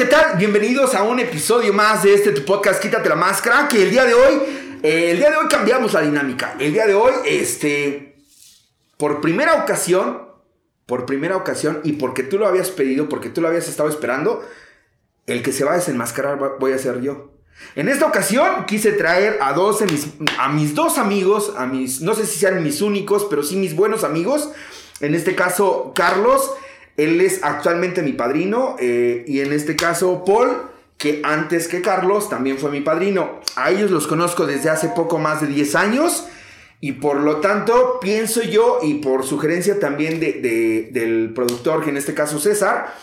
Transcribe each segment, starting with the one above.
¿qué tal? Bienvenidos a un episodio más de este tu podcast Quítate la Máscara, que el día de hoy, eh, el día de hoy cambiamos la dinámica. El día de hoy, este, por primera ocasión, por primera ocasión, y porque tú lo habías pedido, porque tú lo habías estado esperando, el que se va a desenmascarar voy a ser yo. En esta ocasión quise traer a dos de a mis dos amigos, a mis, no sé si sean mis únicos, pero sí mis buenos amigos. En este caso, Carlos, él es actualmente mi padrino, eh, y en este caso, Paul, que antes que Carlos también fue mi padrino. A ellos los conozco desde hace poco más de 10 años. Y por lo tanto, pienso yo, y por sugerencia también de, del productor, que en este caso César,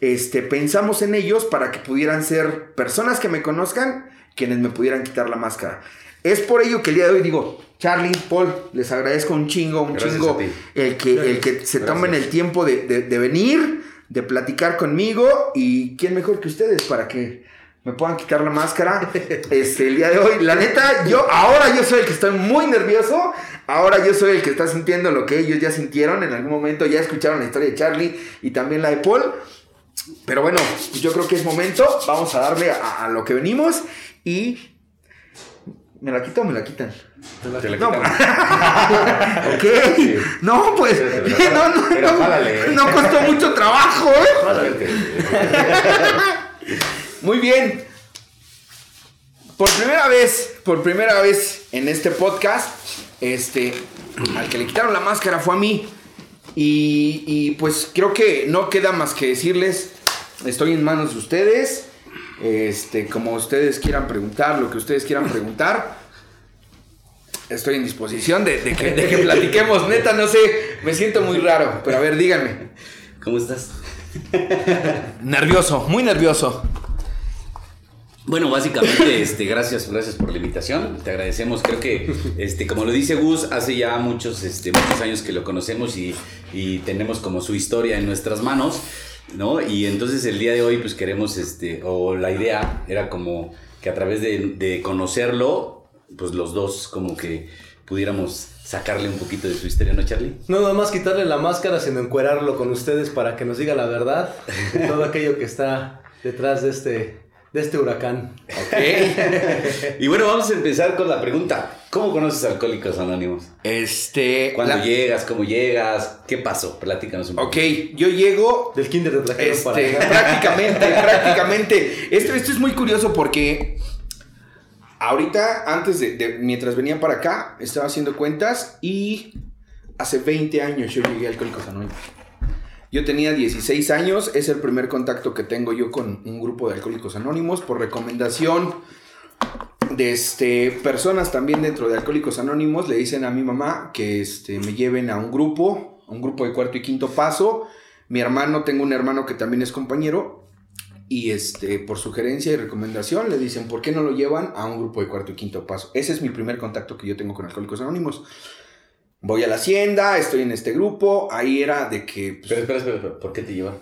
este, pensamos en ellos para que pudieran ser personas que me conozcan, quienes me pudieran quitar la máscara. Es por ello que el día de hoy digo, Charlie, Paul, les agradezco un chingo, un chingo el que, el que se tomen el tiempo de, de, venir, de platicar conmigo y quién mejor que ustedes para que me puedan quitar la máscara este, el día de hoy. La neta, yo ahora yo soy el que estoy muy nervioso. Ahora yo soy el que está sintiendo lo que ellos ya sintieron en algún momento. Ya escucharon la historia de Charlie y también la de Paul. Pero bueno, yo creo que es momento. Vamos a darle a, lo que venimos. Y. ¿Me la quito o me la quitan? Te la, quitan. No, ok. No, pues. No, no, no, no, costó mucho trabajo, ¿eh? Muy bien. Por primera vez, por primera vez en este podcast, este, al que le quitaron la máscara fue a mí. Y, pues creo que no queda más que decirles, estoy en manos de ustedes. Este, como ustedes quieran preguntar, lo que ustedes quieran preguntar. Estoy en disposición de, que, de que platiquemos. Neta, no sé, me siento muy raro. Pero a ver, díganme. ¿Cómo estás? nervioso, muy nervioso. Bueno, básicamente, este, gracias, gracias por la invitación. Te agradecemos. Creo que, este, como lo dice Gus, hace ya muchos, este, muchos años que lo conocemos y, tenemos como su historia en nuestras manos, ¿no? Y entonces el día de hoy, pues queremos, este, o la idea era como que a través de, conocerlo, pues los dos como que pudiéramos sacarle un poquito de su historia, ¿no, Charlie? No, nada más quitarle la máscara, sino encuerarlo con ustedes para que nos diga la verdad, todo aquello que está detrás de este de este huracán. Ok. y bueno, vamos a empezar con la pregunta. ¿Cómo conoces a Alcohólicos Anónimos? Este. ¿Cuándo llegas? ¿Cómo llegas? ¿Qué pasó? Platícanos un poco. Ok, yo llego. Del kinder de este, Prácticamente, prácticamente. Esto, esto es muy curioso porque. Ahorita, antes de, Mientras venían para acá, estaba haciendo cuentas y. Hace 20 años yo llegué a Alcohólicos Anónimos. Yo tenía 16 años, es el primer contacto que tengo yo con un grupo de alcohólicos anónimos por recomendación de este, personas también dentro de Alcohólicos Anónimos le dicen a mi mamá que este, me lleven a un grupo, un grupo de cuarto y quinto paso. Mi hermano, tengo un hermano que también es compañero, y este, por sugerencia y recomendación le dicen, ¿por qué no lo llevan a un grupo de cuarto y quinto paso? Ese es mi primer contacto que yo tengo con Alcohólicos Anónimos voy a la hacienda, estoy en este grupo, ahí era de que... Pues, pero espera, espera, espera, ¿por qué te llevan?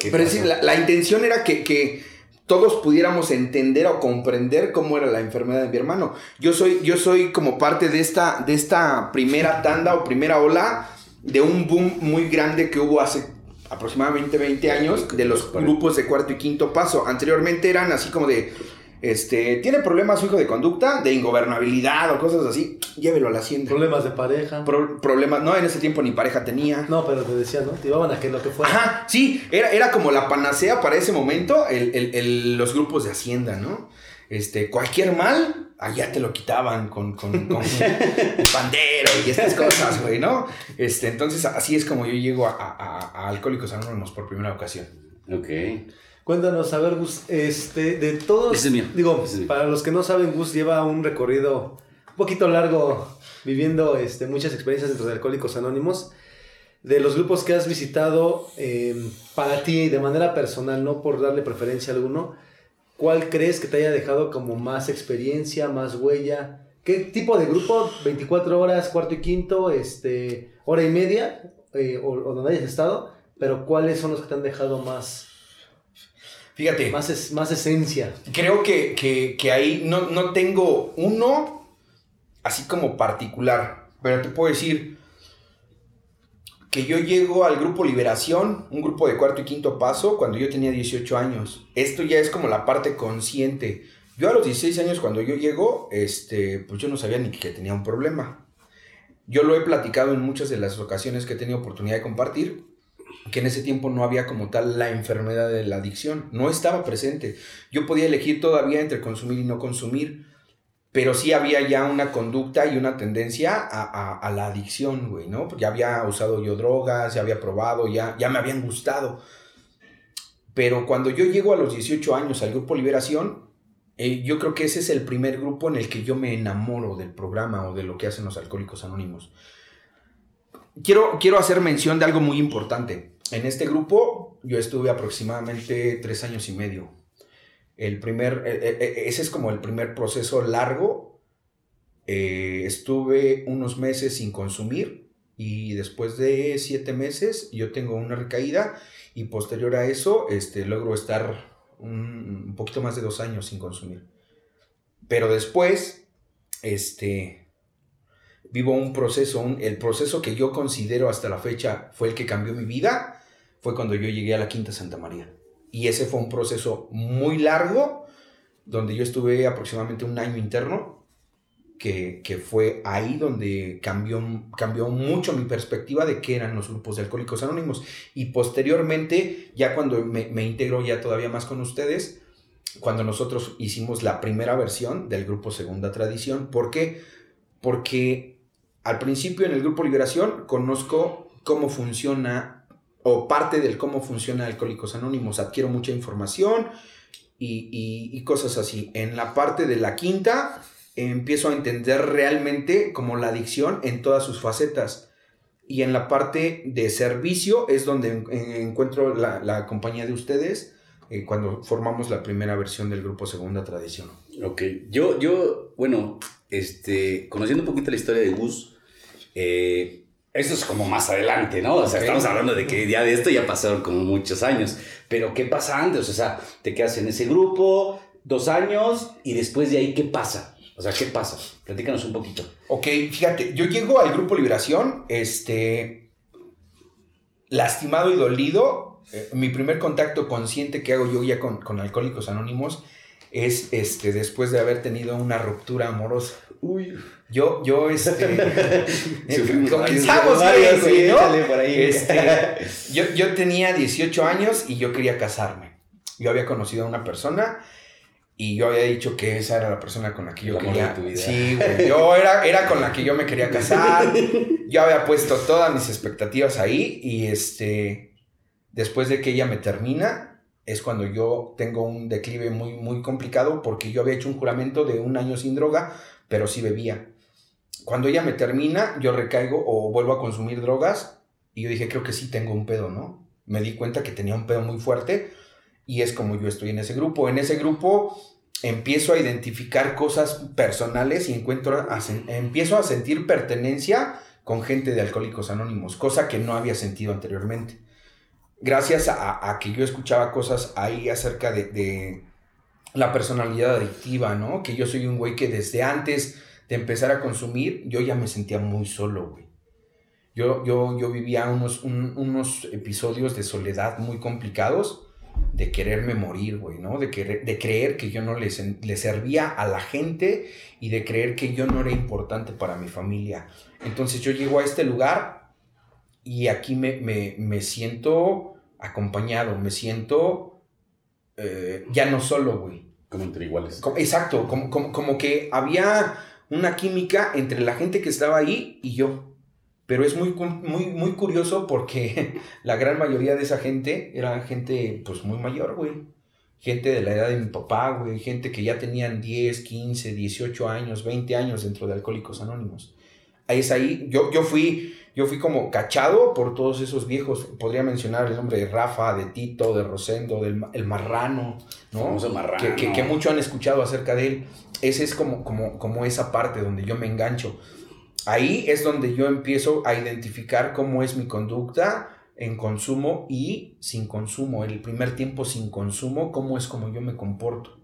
Pero la, intención era que, todos pudiéramos entender o comprender cómo era la enfermedad de mi hermano. Yo soy, yo soy como parte de esta, de esta primera tanda o primera ola de un boom muy grande que hubo hace aproximadamente 20 años de los grupos de cuarto y quinto paso. Anteriormente eran así como de este, tiene problemas su hijo de conducta, de ingobernabilidad o cosas así, llévelo a la hacienda. Problemas de pareja. problemas, no, en ese tiempo ni pareja tenía. No, pero te decía, ¿no? Te llevaban a que lo que fuera. Ajá, sí, era, era como la panacea para ese momento, los grupos de hacienda, ¿no? Este, cualquier mal, allá te lo quitaban con, con, con pandero y estas cosas, güey, ¿no? Este, entonces así es como yo llego a, a Alcohólicos Anónimos por primera ocasión. Ok. Cuéntanos, a ver, Gus, este, de todos. Digo, para los que no saben, Gus lleva un recorrido un poquito largo viviendo este, muchas experiencias dentro de Alcohólicos Anónimos. De los grupos que has visitado, em, para ti, de manera personal, no por darle preferencia a alguno, ¿cuál crees que te haya dejado como más experiencia, más huella? ¿Qué tipo de grupo? ¿24 horas, cuarto y quinto, este, hora y media? Eh, o, o donde hayas estado, pero ¿cuáles son los que te han dejado más, Fíjate. Más, es, más esencia. Creo que, que, ahí no, no, tengo uno así como particular. Pero te puedo decir. Que yo llego al grupo Liberación, un grupo de cuarto y quinto paso, cuando yo tenía 18 años. Esto ya es como la parte consciente. Yo a los 16 años cuando yo llego, este, pues yo no sabía ni que tenía un problema. Yo lo he platicado en muchas de las ocasiones que he tenido oportunidad de compartir, que en ese tiempo no había como tal la enfermedad de la adicción, no estaba presente. Yo podía elegir todavía entre consumir y no consumir, pero sí había ya una conducta y una tendencia a, la adicción, güey, ¿no? Ya había usado yo drogas, ya había probado, ya, ya me habían gustado. Pero cuando yo llego a los 18 años al Grupo Liberación, eh, yo creo que ese es el primer grupo en el que yo me enamoro del programa o de lo que hacen los alcohólicos anónimos. Quiero, quiero hacer mención de algo muy importante. En este grupo yo estuve aproximadamente tres años y medio el primer, e, e, e, ese es como el primer proceso largo. Eh, estuve unos meses sin consumir y después de siete meses yo tengo una recaída y posterior a eso este, logro estar un, poquito más de dos años sin consumir. Pero después, este, vivo un proceso, el proceso que yo considero hasta la fecha fue el que cambió mi vida, fue cuando yo llegué a la Quinta Santa María. Y ese fue un proceso muy largo, donde yo estuve aproximadamente un año interno, que, fue ahí donde cambió, cambió mucho mi perspectiva de qué eran los grupos de alcohólicos anónimos. Y posteriormente, ya cuando me, me integro ya todavía más con ustedes, cuando nosotros hicimos la primera versión del grupo Segunda Tradición. ¿Por qué? Porque al principio en el grupo Liberación conozco cómo funciona o parte del cómo funciona Alcohólicos Anónimos. Adquiero mucha información y, cosas así. En la parte de la quinta empiezo a entender realmente como la adicción en todas sus facetas. Y en la parte de servicio es donde encuentro la, compañía de ustedes eh, cuando formamos la primera versión del grupo Segunda Tradición. Ok, yo, yo bueno, este, conociendo un poquito la historia de Gus, eh, eso es como más adelante, ¿no? O sea, estamos hablando de que ya de esto ya pasaron como muchos años. Pero ¿qué pasa antes? O sea, te quedas en ese grupo dos años y después de ahí, ¿qué pasa? O sea, ¿qué pasa? Platícanos un poquito. Ok, fíjate, yo llego al grupo Liberación, este, lastimado y dolido. Eh, mi primer contacto consciente que hago yo ya con, con Alcohólicos Anónimos es este, después de haber tenido una ruptura amorosa. Uy. Yo, yo, este. comenzamos bien, ¿no? Este, yo, yo tenía 18 años y yo quería casarme. Yo había conocido a una persona y yo había dicho que esa era la persona con la que yo quería. Sí, güey. Yo era, era con la que yo me quería casar. Yo había puesto todas mis expectativas ahí y este. Después de que ella me termina, es cuando yo tengo un declive muy, muy complicado porque yo había hecho un juramento de un año sin droga, pero sí bebía cuando ella me termina, yo recaigo o vuelvo a consumir drogas y yo dije, creo que sí tengo un pedo, ¿no? Me di cuenta que tenía un pedo muy fuerte y es como yo estoy en ese grupo. En ese grupo empiezo a identificar cosas personales y encuentro empiezo a sentir pertenencia con gente de Alcohólicos Anónimos, cosa que no había sentido anteriormente. Gracias a, que yo escuchaba cosas ahí acerca de, la personalidad adictiva, ¿no? Que yo soy un güey que desde antes de empezar a consumir, yo ya me sentía muy solo, güey. Yo, yo, yo vivía unos, unos episodios de soledad muy complicados, de quererme morir, güey, ¿no? De, de creer que yo no le servía a la gente y de creer que yo no era importante para mi familia. Entonces yo llego a este lugar y aquí me, me, siento acompañado, me siento eh, ya no solo, güey. Como entre iguales. exacto, como, como, como que había una química entre la gente que estaba ahí y yo. Pero es muy, muy, muy curioso porque la gran mayoría de esa gente era gente pues muy mayor, güey. Gente de la edad de mi papá, güey. Gente que ya tenían 10, 15, 18 años, 20 años dentro de Alcohólicos Anónimos. Ahí es ahí. Yo, yo, fui, yo fui como cachado por todos esos viejos. Podría mencionar el nombre de Rafa, de Tito, de Rosendo, del el Marrano, ¿no? Marrano. Que, que, mucho han escuchado acerca de él ese es como, como, como esa parte donde yo me engancho. Ahí es donde yo empiezo a identificar cómo es mi conducta en consumo y sin consumo. El primer tiempo sin consumo, cómo es como yo me comporto.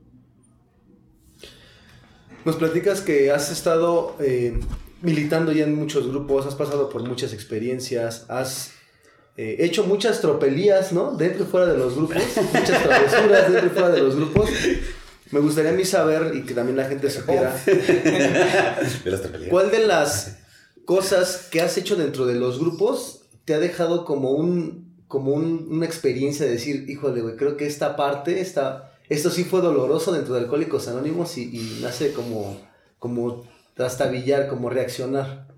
Nos platicas que has estado eh, militando ya en muchos grupos, has pasado por muchas experiencias, has eh, hecho muchas tropelías, ¿no? Dentro y fuera de los grupos, muchas travesuras dentro y fuera de los grupos. Me gustaría a mí saber y que también la gente supiera cuál de las cosas que has hecho dentro de los grupos te ha dejado como un como una experiencia de decir, híjole, güey, creo que esta parte, esta, esto sí fue doloroso dentro de Alcohólicos Anónimos y, y nace como, como trastabillar, como reaccionar.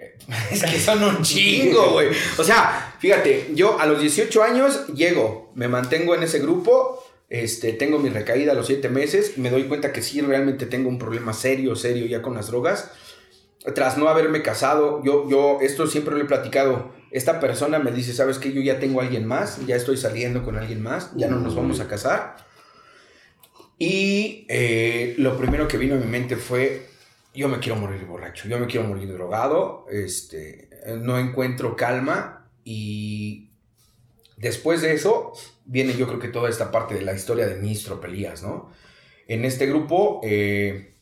Es que son un chingo, güey. O sea, fíjate, yo a los 18 años llego, me mantengo en ese grupo, este, tengo mi recaída a los 7 meses, me doy cuenta que sí realmente tengo un problema serio, serio ya con las drogas. Tras no haberme casado, yo, yo esto siempre lo he platicado. Esta persona me dice, ¿sabes qué? Yo ya tengo a alguien más, ya estoy saliendo con alguien más, ya no nos vamos a casar. Y eh, lo primero que vino a mi mente fue, yo me quiero morir borracho, yo me quiero morir drogado, este, no encuentro calma y después de eso viene yo creo que toda esta parte de la historia de mis tropelías, ¿no? En este grupo eh,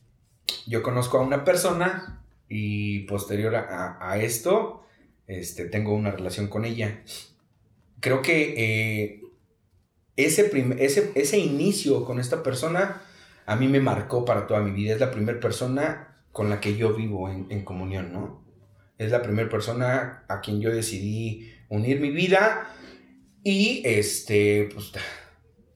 yo conozco a una persona y posterior a, esto este, tengo una relación con ella. Creo que eh, ese, ese, ese inicio con esta persona a mí me marcó para toda mi vida. Es la primera persona con la que yo vivo en, comunión, ¿no? Es la primera persona a quien yo decidí unir mi vida y este, pues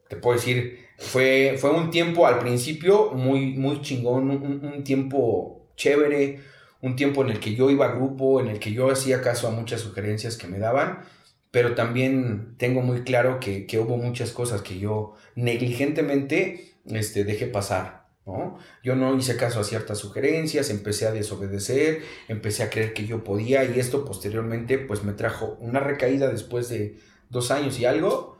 te puedo decir, fue, fue un tiempo al principio muy, muy chingón, un, tiempo chévere, un tiempo en el que yo iba a grupo, en el que yo hacía caso a muchas sugerencias que me daban, pero también tengo muy claro que, que hubo muchas cosas que yo negligentemente este, dejé pasar. Yo no hice caso a ciertas sugerencias, empecé a desobedecer, empecé a creer que yo podía y esto posteriormente pues me trajo una recaída después de dos años y algo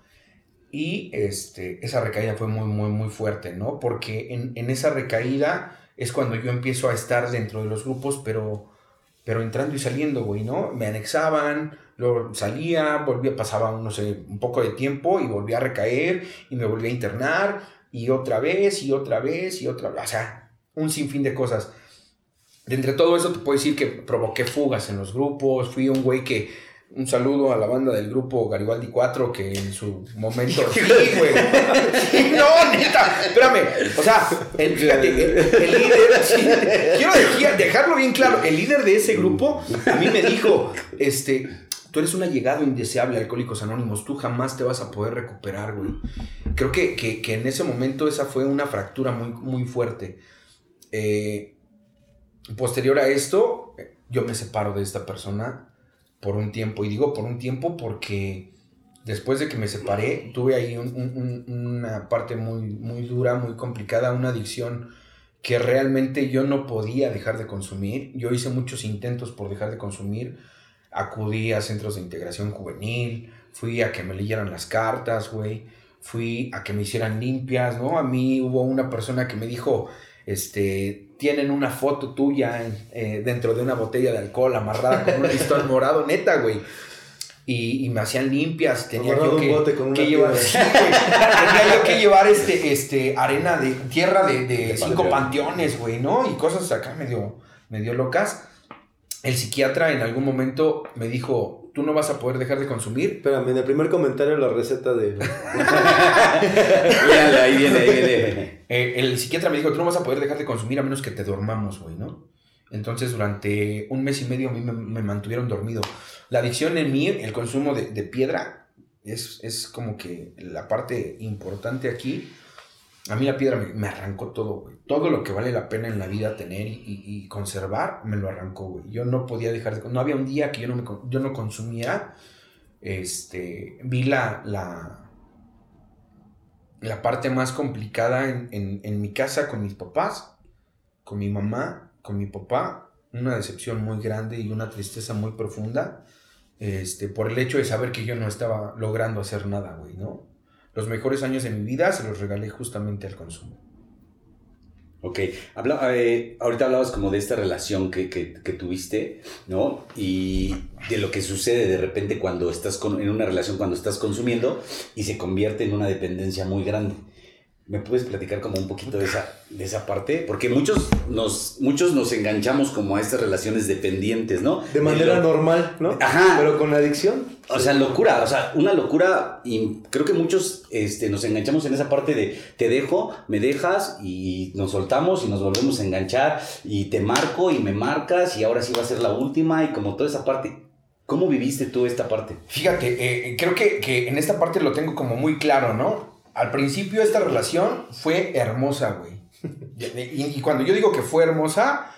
y este, esa recaída fue muy, muy, muy fuerte, ¿no? Porque en, esa recaída es cuando yo empiezo a estar dentro de los grupos, pero, pero entrando y saliendo, güey, ¿no? Me anexaban, luego salía, volvía, pasaba, no sé, un poco de tiempo y volvía a recaer y me volvía a internar y otra vez y otra vez y otra vez. O sea, un sinfín de cosas. De entre todo eso te puedo decir que provoqué fugas en los grupos, fui un güey que... Un saludo a la banda del grupo Garibaldi 4 que en su momento... sí, güey. no, neta. Espérame. O sea, el, el, líder... quiero dejarlo bien claro. El líder de ese grupo a mí me dijo, este, tú eres un allegado indeseable a Alcohólicos Anónimos, tú jamás te vas a poder recuperar, güey. Creo que, en ese momento esa fue una fractura muy, muy fuerte. Eh, posterior a esto, yo me separo de esta persona por un tiempo, y digo por un tiempo porque después de que me separé, tuve ahí una parte muy, muy dura, muy complicada, una adicción que realmente yo no podía dejar de consumir. Yo hice muchos intentos por dejar de consumir acudí a centros de integración juvenil, fui a que me leyeran las cartas, güey, fui a que me hicieran limpias, ¿no? A mí hubo una persona que me dijo, este, tienen una foto tuya eh, dentro de una botella de alcohol amarrada con un listón morado, neta, güey. Y, me hacían limpias, tenía yo que, llevar, tenía yo que llevar este, este, arena de, tierra de, cinco panteones, güey, ¿no? Y cosas acá medio, medio locas el psiquiatra en algún momento me dijo, tú no vas a poder dejar de consumir. Espérame, en el primer comentario la receta de... ahí viene, ahí viene. Eh, el psiquiatra me dijo, tú no vas a poder dejar de consumir a menos que te dormamos, güey, ¿no? Entonces durante un mes y medio a mí me, mantuvieron dormido. La adicción en mí, el consumo de, de piedra, es, es como que la parte importante aquí a mí la piedra me, arrancó todo, güey. Todo lo que vale la pena en la vida tener y, conservar, me lo arrancó, güey. Yo no podía dejar de... No había un día que yo no, me, yo no consumía. Este, vi la, la, la parte más complicada en, mi casa con mis papás, con mi mamá, con mi papá. Una decepción muy grande y una tristeza muy profunda. Este, por el hecho de saber que yo no estaba logrando hacer nada, güey, ¿no? Los mejores años de mi vida se los regalé justamente al consumo. Ok, Habla, eh, ahorita hablabas como de esta relación que, tuviste, ¿no? Y de lo que sucede de repente cuando estás con, en una relación, cuando estás consumiendo y se convierte en una dependencia muy grande. ¿Me puedes platicar como un poquito de esa, de esa parte? Porque muchos nos, muchos nos enganchamos como a estas relaciones dependientes, ¿no? De manera normal, ¿no? Ajá. Pero con adicción. O sea, locura, o sea, una locura. Y creo que muchos este, nos enganchamos en esa parte de te dejo, me dejas y nos soltamos y nos volvemos a enganchar y te marco y me marcas y ahora sí va a ser la última y como toda esa parte. ¿Cómo viviste tú esta parte? Fíjate, eh, creo que, que en esta parte lo tengo como muy claro, ¿no? al principio esta relación fue hermosa, güey. Y, cuando yo digo que fue hermosa,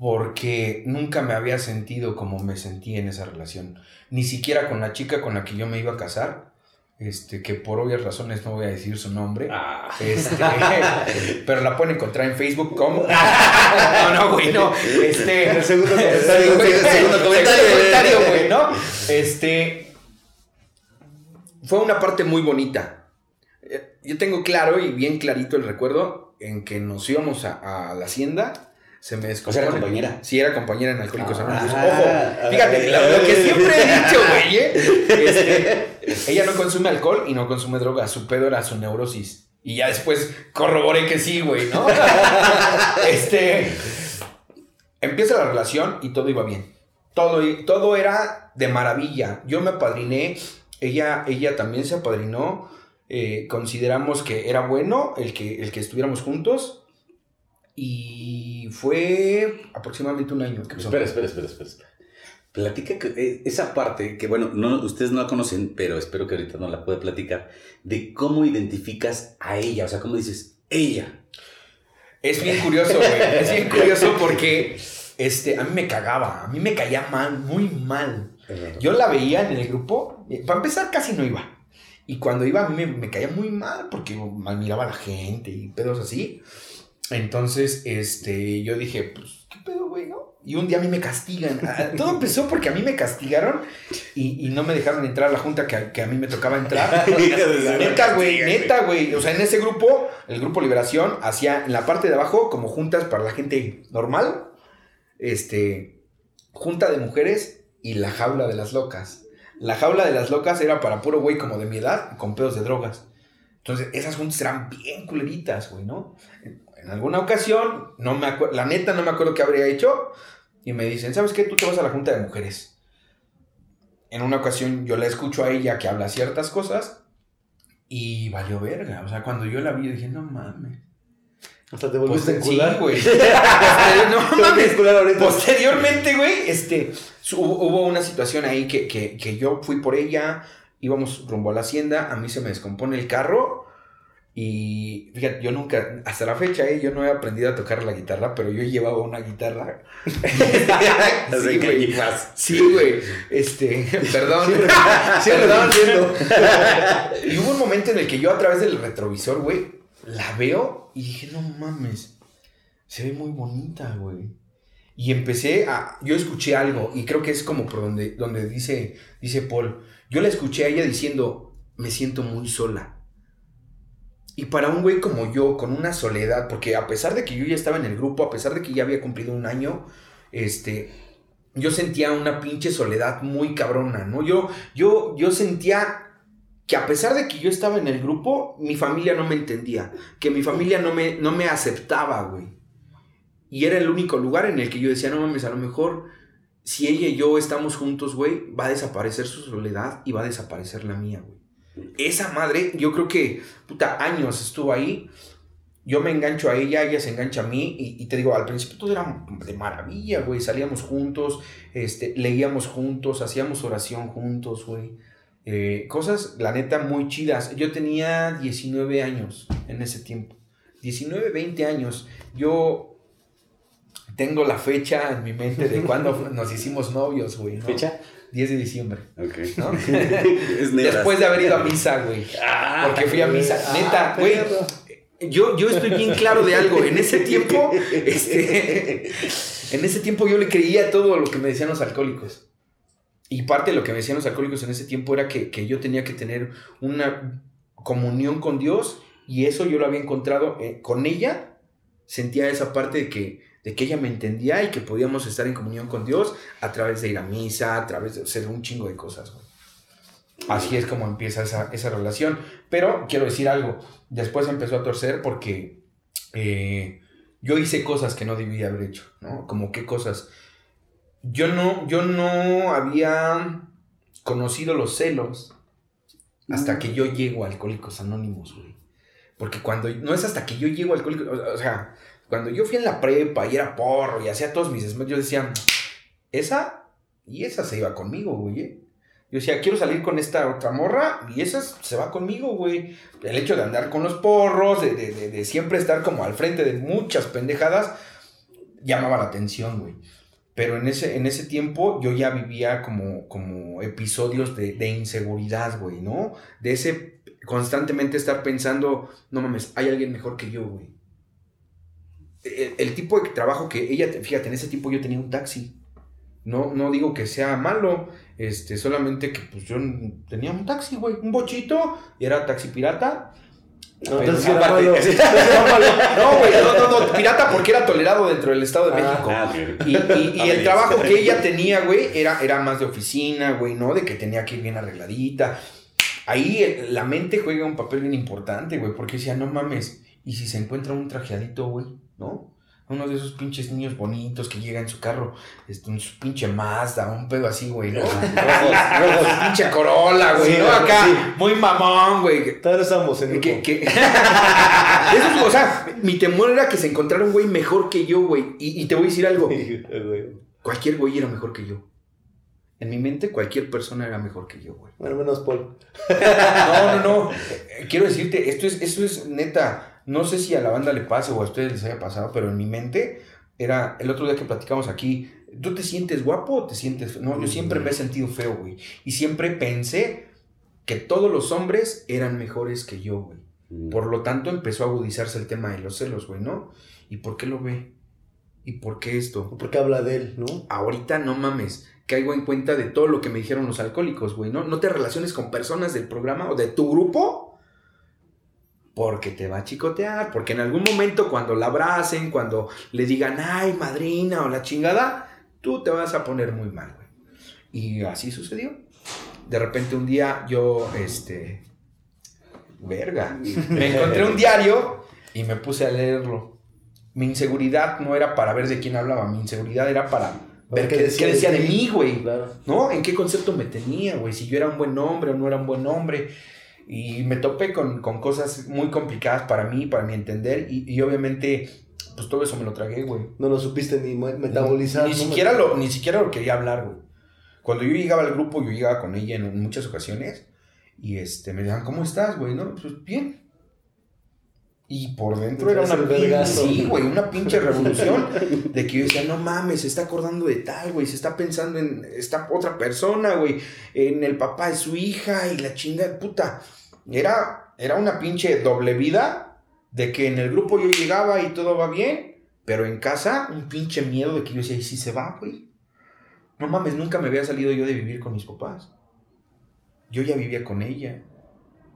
porque nunca me había sentido como me sentí en esa relación. Ni siquiera con la chica con la que yo me iba a casar. Este, que por obvias razones no voy a decir su nombre. Ah. Este, pero la pueden encontrar en Facebook como. no, no, güey, no. Este. El segundo comentario. El segundo comentario, güey, ¿no? Este. Fue una parte muy bonita yo tengo claro y bien clarito el recuerdo en que nos íbamos a, la hacienda. Se me descompone. O sea, era compañera. Sí, era compañera en Alcohólicos ah, Anónimos. Ojo, fíjate, lo, que siempre he dicho, güey, ¿eh? este, ella no consume alcohol y no consume droga. Su pedo era su neurosis. Y ya después corroboré que sí, güey, ¿no? este. Empieza la relación y todo iba bien. Todo, todo era de maravilla. Yo me apadriné. Ella, ella también se apadrinó eh, consideramos que era bueno el que, el que estuviéramos juntos. Y fue aproximadamente un año. espera, espera, espera, espera. Platica eh, esa parte, que bueno, no, ustedes no la conocen, pero espero que ahorita no la pueda platicar, de cómo identificas a ella, o sea, cómo dices, ella. Es bien curioso, güey, es bien curioso porque este, a mí me cagaba, a mí me caía mal, muy mal. Yo la veía en el grupo, eh, para empezar casi no iba. Y cuando iba a mí me, caía muy mal porque mal miraba a la gente y pedos así. Entonces, este, yo dije, pues, ¿qué pedo, güey, no? Y un día a mí me castigan. Ah, todo empezó porque a mí me castigaron y, no me dejaron entrar a la junta que, a mí me tocaba entrar. neta, güey, neta, güey. O sea, en ese grupo, el grupo Liberación, hacía en la parte de abajo como juntas para la gente normal. Este, junta de mujeres y la jaula de las locas. La jaula de las locas era para puro güey como de mi edad, con pedos de drogas. Entonces, esas juntas eran bien culeritas, güey, ¿no? En, alguna ocasión, no me la neta no me acuerdo qué habría hecho, y me dicen, ¿sabes qué? Tú te vas a la junta de mujeres. En una ocasión yo la escucho a ella que habla ciertas cosas, y valió verga. O sea, cuando yo la vi, dije, no mames. Hasta te volviste a encular. güey. no mames. Posteriormente, güey, este, hubo una situación ahí que, que, que, yo fui por ella, íbamos rumbo a la hacienda, a mí se me descompone el carro y fíjate, yo nunca, hasta la fecha, eh, yo no he aprendido a tocar la guitarra, pero yo llevaba una guitarra. sí, güey. Sí, güey. Este, perdón. Sí, perdón. y hubo un momento en el que yo a través del retrovisor, güey, la veo y dije, no mames, se ve muy bonita, güey. Y empecé a, yo escuché algo y creo que es como por donde, donde dice, dice Paul, yo la escuché a ella diciendo, me siento muy sola. Y para un güey como yo, con una soledad, porque a pesar de que yo ya estaba en el grupo, a pesar de que ya había cumplido un año, este, yo sentía una pinche soledad muy cabrona, ¿no? Yo, yo, yo sentía que a pesar de que yo estaba en el grupo, mi familia no me entendía, que mi familia no me, no me aceptaba, güey. Y era el único lugar en el que yo decía, no mames, a lo mejor si ella y yo estamos juntos, güey, va a desaparecer su soledad y va a desaparecer la mía, güey. Esa madre, yo creo que, puta, años estuvo ahí. Yo me engancho a ella, ella se engancha a mí y, te digo, al principio todo era de maravilla, güey. Salíamos juntos, este, leíamos juntos, hacíamos oración juntos, güey. Eh, cosas, la neta, muy chidas. Yo tenía 19 años en ese tiempo. 19, 20 años. Yo tengo la fecha en mi mente de cuando nos hicimos novios, güey. ¿Fecha? 10 de diciembre. Ok. Después de haber ido a misa, güey. Ah, porque fui a misa. Neta, güey. Yo, yo estoy bien claro de algo. En ese tiempo, este, en ese tiempo yo le creía todo lo que me decían los alcohólicos. Y parte de lo que me decían los alcohólicos en ese tiempo era que, yo tenía que tener una comunión con Dios y eso yo lo había encontrado eh, con ella. Sentía esa parte de que, de que ella me entendía y que podíamos estar en comunión con Dios a través de ir a misa, a través de hacer un chingo de cosas. Así es como empieza esa, esa relación. Pero quiero decir algo, después empezó a torcer porque eh, yo hice cosas que no debía haber hecho, ¿no? Como qué cosas. Yo no, yo no había conocido los celos hasta que yo llego a Alcohólicos Anónimos, güey. Porque cuando, no es hasta que yo llego a Alcohólicos, o sea, cuando yo fui en la prepa y era porro y hacía todos mis desmadres, yo decía, esa y esa se iba conmigo, güey. ¿eh? Yo decía, quiero salir con esta otra morra y esa se va conmigo, güey. El hecho de andar con los porros, de, de, de, siempre estar como al frente de muchas pendejadas, llamaba la atención, güey. Pero en ese, en ese tiempo yo ya vivía como, como episodios de, de inseguridad, güey, ¿no? De ese constantemente estar pensando, no mames, hay alguien mejor que yo, güey. El, el, tipo de trabajo que ella, fíjate, en ese tiempo yo tenía un taxi. No, no digo que sea malo, este, solamente que pues yo tenía un taxi, güey, un bochito, y era taxi pirata. No, entonces era malo. No, güey, no, no, no, pirata porque era tolerado dentro del Estado de ah, México. Ah, y, y, y el trabajo que ella tenía, güey, era, era más de oficina, güey, ¿no? De que tenía que ir bien arregladita. Ahí la mente juega un papel bien importante, güey, porque decía, no mames, y si se encuentra un trajeadito, güey, ¿no? uno de esos pinches niños bonitos que llega en su carro, este, un pinche Mazda, un pedo así, güey, ¿no? pinche Corolla, güey, ¿no? Acá, muy mamón, güey. Todos estamos en que, que... Eso, o sea, mi temor era que se encontrara un güey mejor que yo, güey. Y, y te voy a decir algo. Cualquier güey era mejor que yo. En mi mente, cualquier persona era mejor que yo, güey. Bueno, menos Paul. no, no, no. Quiero decirte, esto es, esto es neta no sé si a la banda le pase o a ustedes les haya pasado, pero en mi mente era el otro día que platicamos aquí. ¿Tú te sientes guapo o te sientes.? No, yo siempre me he sentido feo, güey. Y siempre pensé que todos los hombres eran mejores que yo, güey. Por lo tanto, empezó a agudizarse el tema de los celos, güey, ¿no? ¿Y por qué lo ve? ¿Y por qué esto? ¿Por qué habla de él, no? Ahorita no mames, caigo en cuenta de todo lo que me dijeron los alcohólicos, güey, ¿no? No te relaciones con personas del programa o de tu grupo porque te va a chicotear, porque en algún momento cuando la abracen, cuando le digan, ay, madrina o la chingada, tú te vas a poner muy mal, güey. Y así sucedió. De repente un día yo, este, verga, me encontré un diario y me puse a leerlo. Mi inseguridad no era para ver de quién hablaba, mi inseguridad era para ver qué, decía, de mí, güey. ¿No? ¿En qué concepto me tenía, güey? Si yo era un buen hombre o no era un buen hombre y me topé con, cosas muy complicadas para mí, para mi entender, y, obviamente, pues todo eso me lo tragué, güey. No lo supiste ni metabolizar. Ni, siquiera, lo, ni siquiera lo quería hablar, güey. Cuando yo llegaba al grupo, yo llegaba con ella en muchas ocasiones, y este, me decían, ¿cómo estás, güey? No, pues bien. Y por dentro era una pinche, sí, güey, una pinche revolución de que yo decía, no mames, se está acordando de tal, güey, se está pensando en esta otra persona, güey, en el papá de su hija y la chinga, puta. Era, era una pinche doble vida de que en el grupo yo llegaba y todo va bien, pero en casa un pinche miedo de que yo decía, ¿y si se va, güey? No mames, nunca me había salido yo de vivir con mis papás. Yo ya vivía con ella.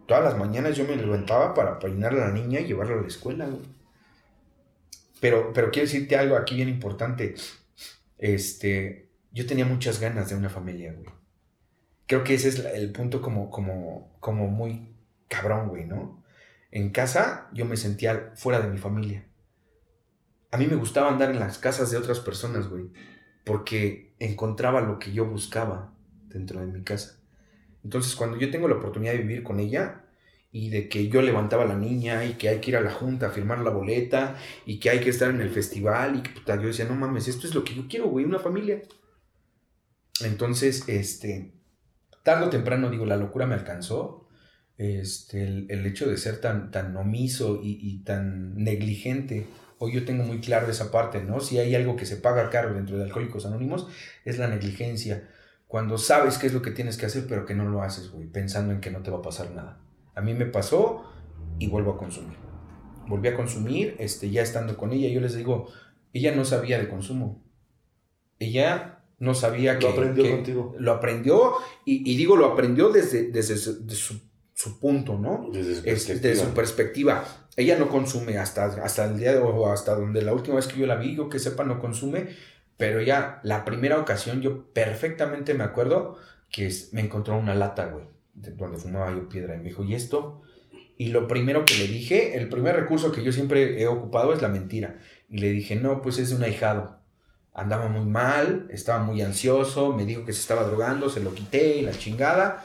Todas las mañanas yo me levantaba para peinar a la niña y llevarla a la escuela, güey. Pero, pero quiero decirte algo aquí bien importante. Este, yo tenía muchas ganas de una familia, güey. Creo que ese es el punto como, como, como muy cabrón, güey, ¿no? En casa yo me sentía fuera de mi familia. A mí me gustaba andar en las casas de otras personas, güey, porque encontraba lo que yo buscaba dentro de mi casa. Entonces, cuando yo tengo la oportunidad de vivir con ella y de que yo levantaba a la niña y que hay que ir a la junta a firmar la boleta y que hay que estar en el festival y que puta, yo decía, no mames, esto es lo que yo quiero, güey, una familia. Entonces, este, tarde o temprano, digo, la locura me alcanzó este, el, hecho de ser tan, tan omiso y, tan negligente. Hoy yo tengo muy claro esa parte, ¿no? Si hay algo que se paga caro dentro de Alcohólicos Anónimos, es la negligencia. Cuando sabes qué es lo que tienes que hacer, pero que no lo haces, güey, pensando en que no te va a pasar nada. A mí me pasó y vuelvo a consumir. Volví a consumir, este, ya estando con ella, yo les digo, ella no sabía de consumo. Ella no sabía que... Lo aprendió contigo. Lo aprendió, y, digo, lo aprendió desde, desde su su punto, ¿no? Desde su, perspectiva. Ella no consume hasta, hasta el día de hoy, hasta donde la última vez que yo la vi, yo que sepa, no consume, pero ya la primera ocasión yo perfectamente me acuerdo que me encontró una lata, güey. donde fumaba yo piedra. Y me dijo, ¿y esto? Y lo primero que le dije, el primer recurso que yo siempre he ocupado es la mentira. Y le dije, no, pues es de un ahijado. Andaba muy mal, estaba muy ansioso, me dijo que se estaba drogando, se lo quité y la chingada.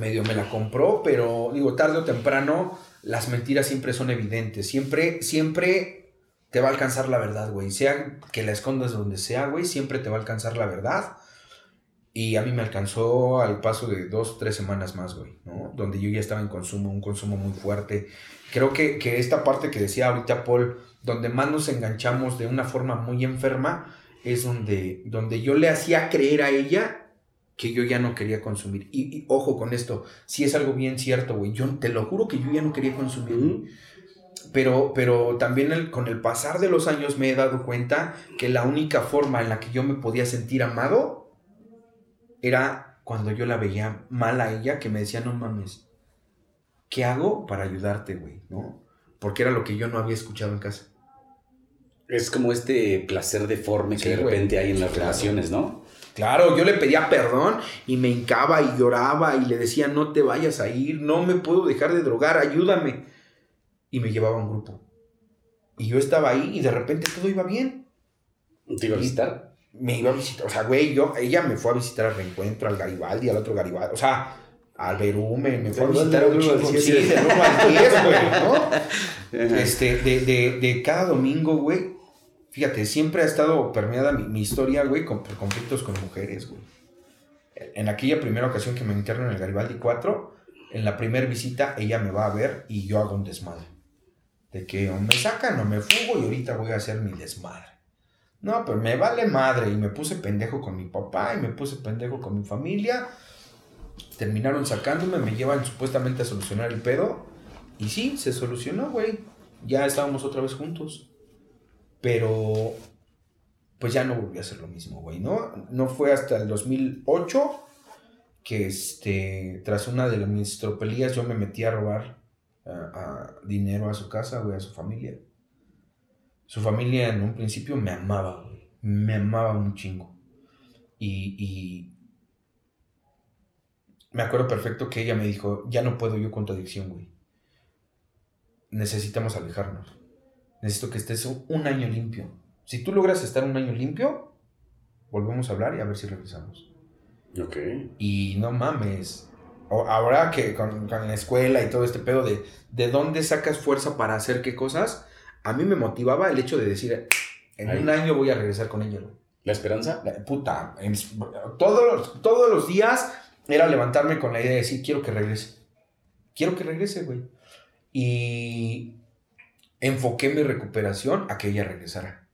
Medio me la compró, pero digo, tarde o temprano, las mentiras siempre son evidentes. Siempre, siempre te va a alcanzar la verdad, güey. Sea que la escondas donde sea, güey, siempre te va a alcanzar la verdad. Y a mí me alcanzó al paso de dos, tres semanas más, güey, ¿no? Donde yo ya estaba en consumo, un consumo muy fuerte. Creo que, esta parte que decía ahorita Paul, donde más nos enganchamos de una forma muy enferma, es donde, donde yo le hacía creer a ella que yo ya no quería consumir. Y, ojo con esto, si es algo bien cierto, güey, yo te lo juro que yo ya no quería consumir. Pero, pero también con el pasar de los años me he dado cuenta que la única forma en la que yo me podía sentir amado era cuando yo la veía mal a ella, que me decía, no mames, ¿qué hago para ayudarte, güey? ¿No? Porque era lo que yo no había escuchado en casa. Es como este placer deforme que de repente hay en las relaciones, ¿no? Claro, yo le pedía perdón y me hincaba y lloraba y le decía, no te vayas a ir, no me puedo dejar de drogar, ayúdame. Y me llevaba a un grupo. Y yo estaba ahí y de repente todo iba bien. ¿Te iba a visitar? me iba a visitar, o sea, güey, yo, ella me fue a visitar al reencuentro, al Garibaldi, al otro Garibaldi, o sea, al Berume, me fue a visitar chico, sí, de al 10, güey, ¿no? Este, de, de, de cada domingo, güey, fíjate, siempre ha estado permeada mi, historia, güey, con, conflictos con mujeres, güey. En aquella primera ocasión que me interno en el Garibaldi 4, en la primera visita ella me va a ver y yo hago un desmadre. De que o me sacan o me fugo y ahorita voy a hacer mi desmadre. No, pues me vale madre. Y me puse pendejo con mi papá y me puse pendejo con mi familia. Terminaron sacándome, me llevan supuestamente a solucionar el pedo. Y sí, se solucionó, güey. Ya estábamos otra vez juntos. Pero, pues ya no volví a hacer lo mismo, güey, ¿no? No fue hasta el 2008 que, este, tras una de mis tropelías, yo me metí a robar dinero a su casa, güey, a su familia. Su familia en un principio me amaba, güey. Me amaba un chingo. Y, y me acuerdo perfecto que ella me dijo, ya no puedo yo con tu adicción, güey. Necesitamos alejarnos. Necesito que estés un año limpio. Si tú logras estar un año limpio, volvemos a hablar y a ver si regresamos. Ok. Y no mames. Ahora que con, con, la escuela y todo este pedo de de dónde sacas fuerza para hacer qué cosas, a mí me motivaba el hecho de decir, en un año voy a regresar con ella, ¿La esperanza? puta, todos, los, todos los días era levantarme con la idea de decir, quiero que regrese. Quiero que regrese, güey. Y enfoqué mi recuperación a que ella regresara.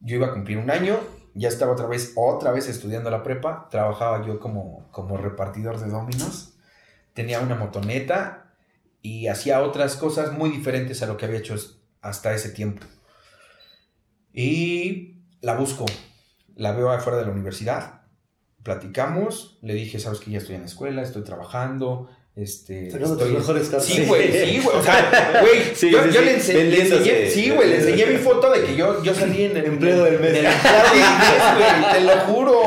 Yo iba a cumplir un año, ya estaba otra vez, otra vez estudiando la prepa, trabajaba yo como, como repartidor de dominos, tenía una motoneta y hacía otras cosas muy diferentes a lo que había hecho hasta ese tiempo. Y la busco, la veo afuera de la universidad, platicamos, le dije, sabes que ya estoy en la escuela, estoy trabajando, este, estoy... mejores Sí, güey, sí, güey. O sea, güey, sí, yo, le enseñé, sí, güey, le enseñé mi foto de que yo, yo salí en el empleo del mes. En el empleado del mes, güey, te lo juro.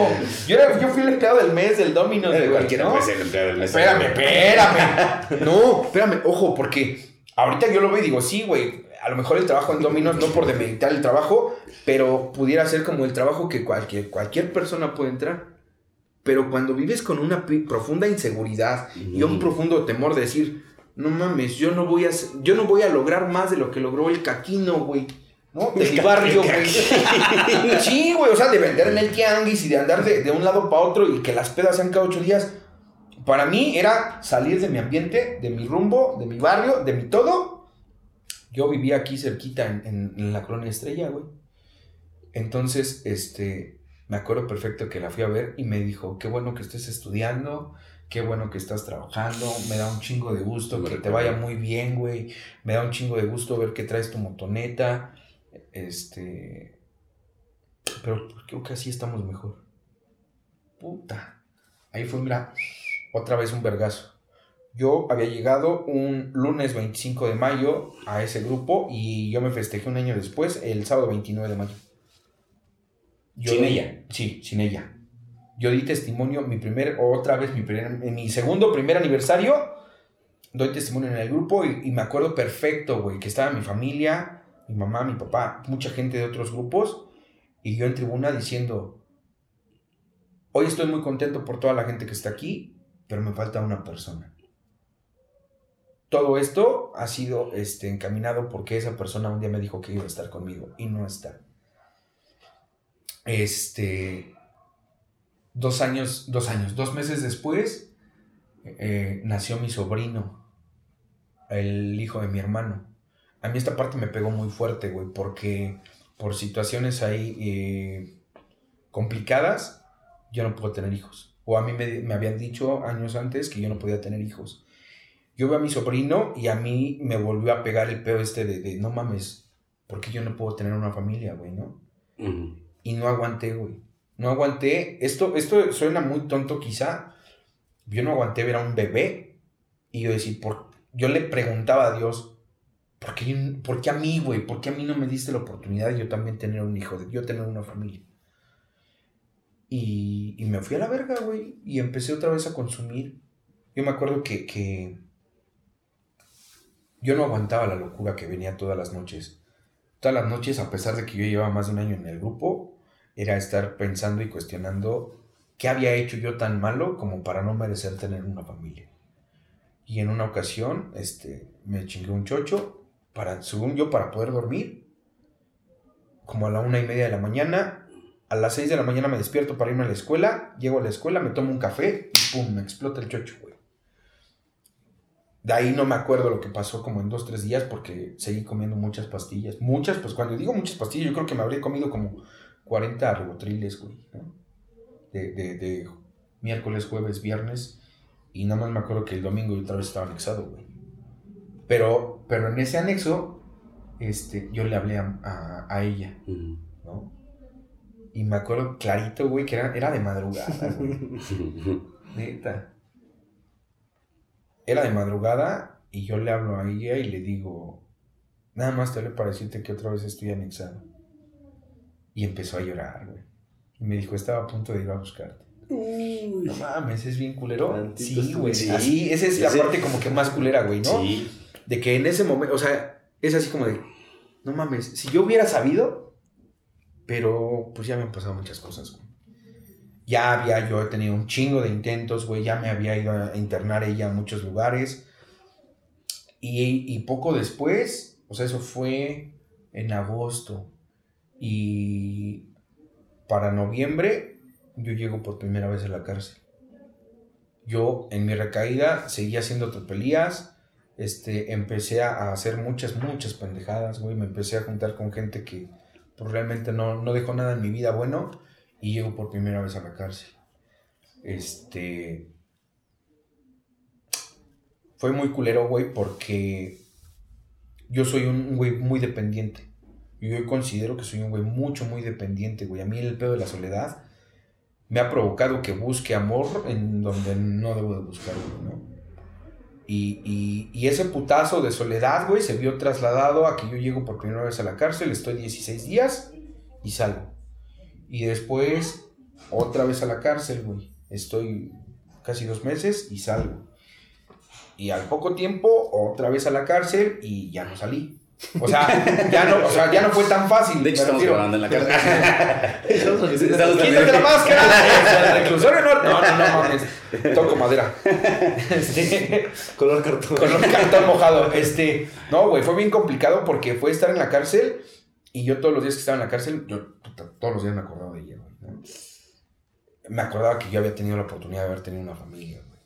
Yo, era, yo fui el empleado del mes del Domino. Eh, cualquiera ¿no? puede ser el empleado del mes. Espérame, espérame. No, espérame, ojo, porque ahorita yo lo veo y digo, sí, güey, a lo mejor el trabajo en Dominos, no por demeritar el trabajo, pero pudiera ser como el trabajo que cualquier, cualquier persona puede entrar. Pero cuando vives con una profunda inseguridad y un profundo temor de decir, no mames, yo no voy a, yo no voy a lograr más de lo que logró el caquino, güey. ¿no? De mi barrio, güey. sí, güey, o sea, de vender en el tianguis y de andar de, de un lado para otro y que las pedas sean cada ocho días. Para mí era salir de mi ambiente, de mi rumbo, de mi barrio, de mi todo yo vivía aquí cerquita en, la colonia Estrella, güey. Entonces, este, me acuerdo perfecto que la fui a ver y me dijo, qué bueno que estés estudiando, qué bueno que estás trabajando, me da un chingo de gusto que te vaya muy bien, güey, me da un chingo de gusto ver que traes tu motoneta, este, pero creo que así estamos mejor. Puta. Ahí fue, mira, otra vez un vergazo. Yo había llegado un lunes 25 de mayo a ese grupo y yo me festejé un año después, el sábado 29 de mayo. ¿Sin ella? Sí, sin ella. yo di testimonio, mi primer, otra vez, mi, primer, en mi segundo, primer aniversario, doy testimonio en el grupo y, me acuerdo perfecto, güey, que estaba mi familia, mi mamá, mi papá, mucha gente de otros grupos, y yo en tribuna diciendo, hoy estoy muy contento por toda la gente que está aquí, pero me falta una persona. Todo esto ha sido este, encaminado porque esa persona un día me dijo que iba a estar conmigo y no está. Este, dos años, dos años, dos meses después, eh, nació mi sobrino, el hijo de mi hermano. A mí esta parte me pegó muy fuerte, güey, porque por situaciones ahí eh, complicadas, yo no puedo tener hijos. O a mí me, habían dicho años antes que yo no podía tener hijos. Yo veo a mi sobrino y a mí me volvió a pegar el peo este de, no mames, porque yo no puedo tener una familia, güey, ¿no? Y no aguanté, güey. No aguanté. Esto, esto suena muy tonto quizá. Yo no aguanté ver a un bebé. Y yo decir, por, yo le preguntaba a Dios, ¿por qué, ¿por qué a mí, güey? ¿Por qué a mí no me diste la oportunidad de yo también tener un hijo, de yo tener una familia? Y, y me fui a la verga, güey. Y empecé otra vez a consumir. Yo me acuerdo que, que yo no aguantaba la locura que venía todas las noches. Todas las noches, a pesar de que yo llevaba más de un año en el grupo, era estar pensando y cuestionando qué había hecho yo tan malo como para no merecer tener una familia. Y en una ocasión, este, me chingué un chocho, para, según yo, para poder dormir. Como a la una y media de la mañana, a las seis de la mañana me despierto para irme a la escuela, llego a la escuela, me tomo un café y pum, me explota el chocho, güey. De ahí no me acuerdo lo que pasó como en dos, tres días porque seguí comiendo muchas pastillas. Muchas, pues cuando digo muchas pastillas, yo creo que me habría comido como 40 ribotriles, güey, de, de, miércoles, jueves, viernes. Y nada más me acuerdo que el domingo otra vez estaba anexado, güey. Pero, pero en ese anexo, este, yo le hablé a, a, ella, ¿no? Y me acuerdo clarito, güey, que era, era de madrugada, güey. Neta. Era de madrugada y yo le hablo a ella y le digo, nada más te hablé para decirte que otra vez estoy anexado. Y empezó a llorar, güey. Y me dijo, estaba a punto de ir a buscarte. No mames, es bien culero. sí, güey. Sí. esa es la parte como que más culera, güey, ¿no? Sí. De que en ese momento, o sea, es así como de, no mames, si yo hubiera sabido, pero pues ya me han pasado muchas cosas, güey. Ya había yo tenido un chingo de intentos, güey, ya me había ido a internar ella en muchos lugares. Y, y poco después, o sea, eso fue en agosto. Y para noviembre yo llego por primera vez a la cárcel. Yo en mi recaída seguía haciendo tropelías, este, empecé a hacer muchas, muchas pendejadas, güey, me empecé a juntar con gente que pues, realmente no, no dejó nada en mi vida bueno y llego por primera vez a la cárcel. Este... Fue muy culero, güey, porque yo soy un güey muy dependiente. Yo considero que soy un güey mucho, muy dependiente, güey. A mí el pedo de la soledad me ha provocado que busque amor en donde no debo de buscarlo, ¿no? Y, y, ese putazo de soledad, güey, se vio trasladado a que yo llego por primera vez a la cárcel, estoy 16 días y salgo. Y después, otra vez a la cárcel, güey. Estoy casi dos meses y salgo. Y al poco tiempo, otra vez a la cárcel y ya no salí. O sea, ya no, o sea, ya no fue tan fácil. De hecho, estamos grabando en la cárcel. Quítate la máscara. reclusorio no. No, no, no mames. Toco madera. Este, color cartón. Color cartón mojado. Este, no, güey, fue bien complicado porque fue estar en la cárcel y yo todos los días que estaba en la cárcel, yo todos los días me acordaba de ella, güey. Me acordaba que yo había tenido la oportunidad de haber tenido una familia, güey.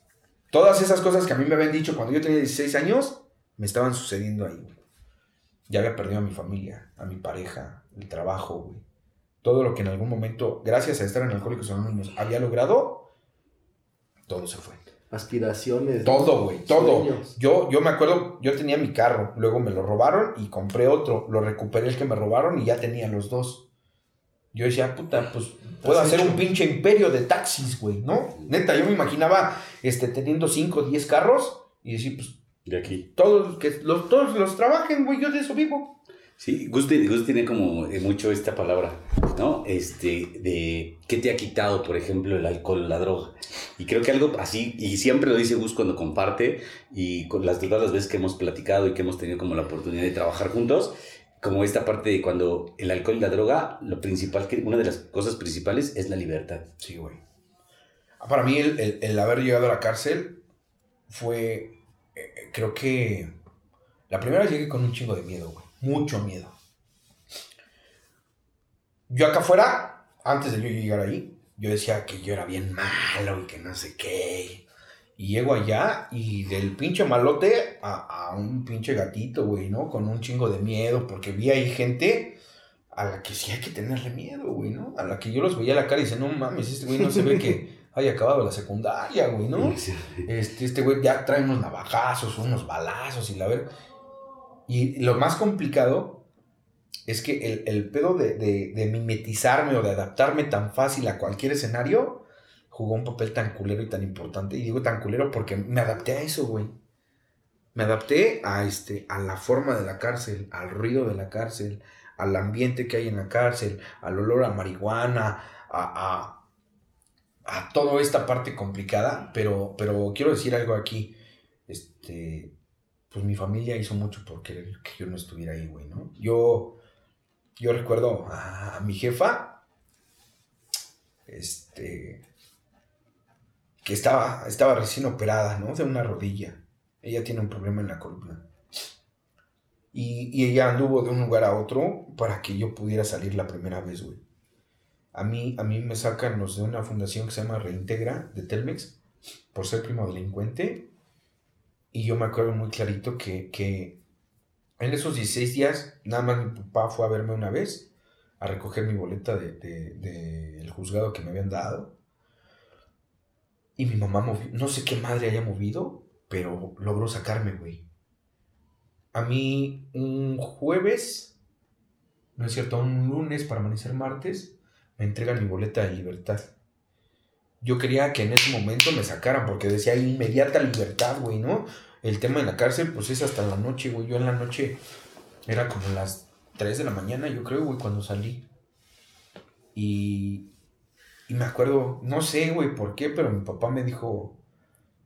Todas esas cosas que a mí me habían dicho cuando yo tenía 16 años, me estaban sucediendo ahí, güey ya había perdido a mi familia, a mi pareja, el trabajo, güey. Todo lo que en algún momento, gracias a estar en Alcohólicos Anónimos, había logrado, todo se fue. Aspiraciones. Todo, güey, todo. Yo, yo me acuerdo, yo tenía mi carro, luego me lo robaron y compré otro. Lo recuperé el que me robaron y ya tenía los dos. Yo decía, puta, pues puedo hacer un pinche imperio de taxis, güey, ¿no? Neta, yo me imaginaba este, teniendo 5 o 10 carros y decir, pues de aquí. Todos, que los, todos los trabajen, güey, yo de eso vivo. Sí, Gus, tiene como eh, mucho esta palabra, ¿no? Este, de qué te ha quitado, por ejemplo, el alcohol, la droga. Y creo que algo así, y siempre lo dice Gus cuando comparte, y con las, todas las veces que hemos platicado y que hemos tenido como la oportunidad de trabajar juntos, como esta parte de cuando el alcohol y la droga, lo principal, que una de las cosas principales es la libertad. Sí, güey. Para mí el, el haber llegado a la cárcel fue, eh, creo que, la primera llegué con un chingo de miedo, güey mucho miedo. Yo acá afuera, antes de llegar ahí, yo decía que yo era bien malo y que no sé qué. Y llego allá y del pinche malote a, un pinche gatito, güey, ¿no? Con un chingo de miedo, porque vi ahí gente a la que sí hay que tenerle miedo, güey, ¿no? A la que yo los veía a la cara y decía, no mames, este güey no se ve que haya acabado la secundaria, güey, ¿no? Este, este güey ya trae unos navajazos, unos balazos y la ver. Y lo más complicado es que el, pedo de, mimetizarme o de adaptarme tan fácil a cualquier escenario jugó un papel tan culero y tan importante. Y digo tan culero porque me adapté a eso, güey. Me adapté a, este, a la forma de la cárcel, al ruido de la cárcel, al ambiente que hay en la cárcel, al olor a marihuana, a, a, toda esta parte complicada. Pero, pero quiero decir algo aquí. Este, pues mi familia hizo mucho por querer que yo no estuviera ahí, güey, ¿no? Yo, yo recuerdo a, mi jefa, este, que estaba, estaba recién operada, ¿no? De una rodilla. Ella tiene un problema en la columna. Y, y, ella anduvo de un lugar a otro para que yo pudiera salir la primera vez, güey. A mí, a mí me sacan los de una fundación que se llama Reintegra, de Telmex, por ser primo delincuente y yo me acuerdo muy clarito que, en esos 16 días, nada más mi papá fue a verme una vez, a recoger mi boleta del de, juzgado que me habían dado. Y mi mamá no sé qué madre haya movido, pero logró sacarme, güey. A mí un jueves, no es cierto, un lunes para amanecer martes, me entregan mi boleta de libertad. Yo quería que en ese momento me sacaran porque decía inmediata libertad, güey, ¿no? El tema en la cárcel, pues es hasta la noche, güey. Yo en la noche era como las 3 de la mañana, yo creo, güey, cuando salí. Y, y me acuerdo, no sé, güey, por qué, pero mi papá me dijo,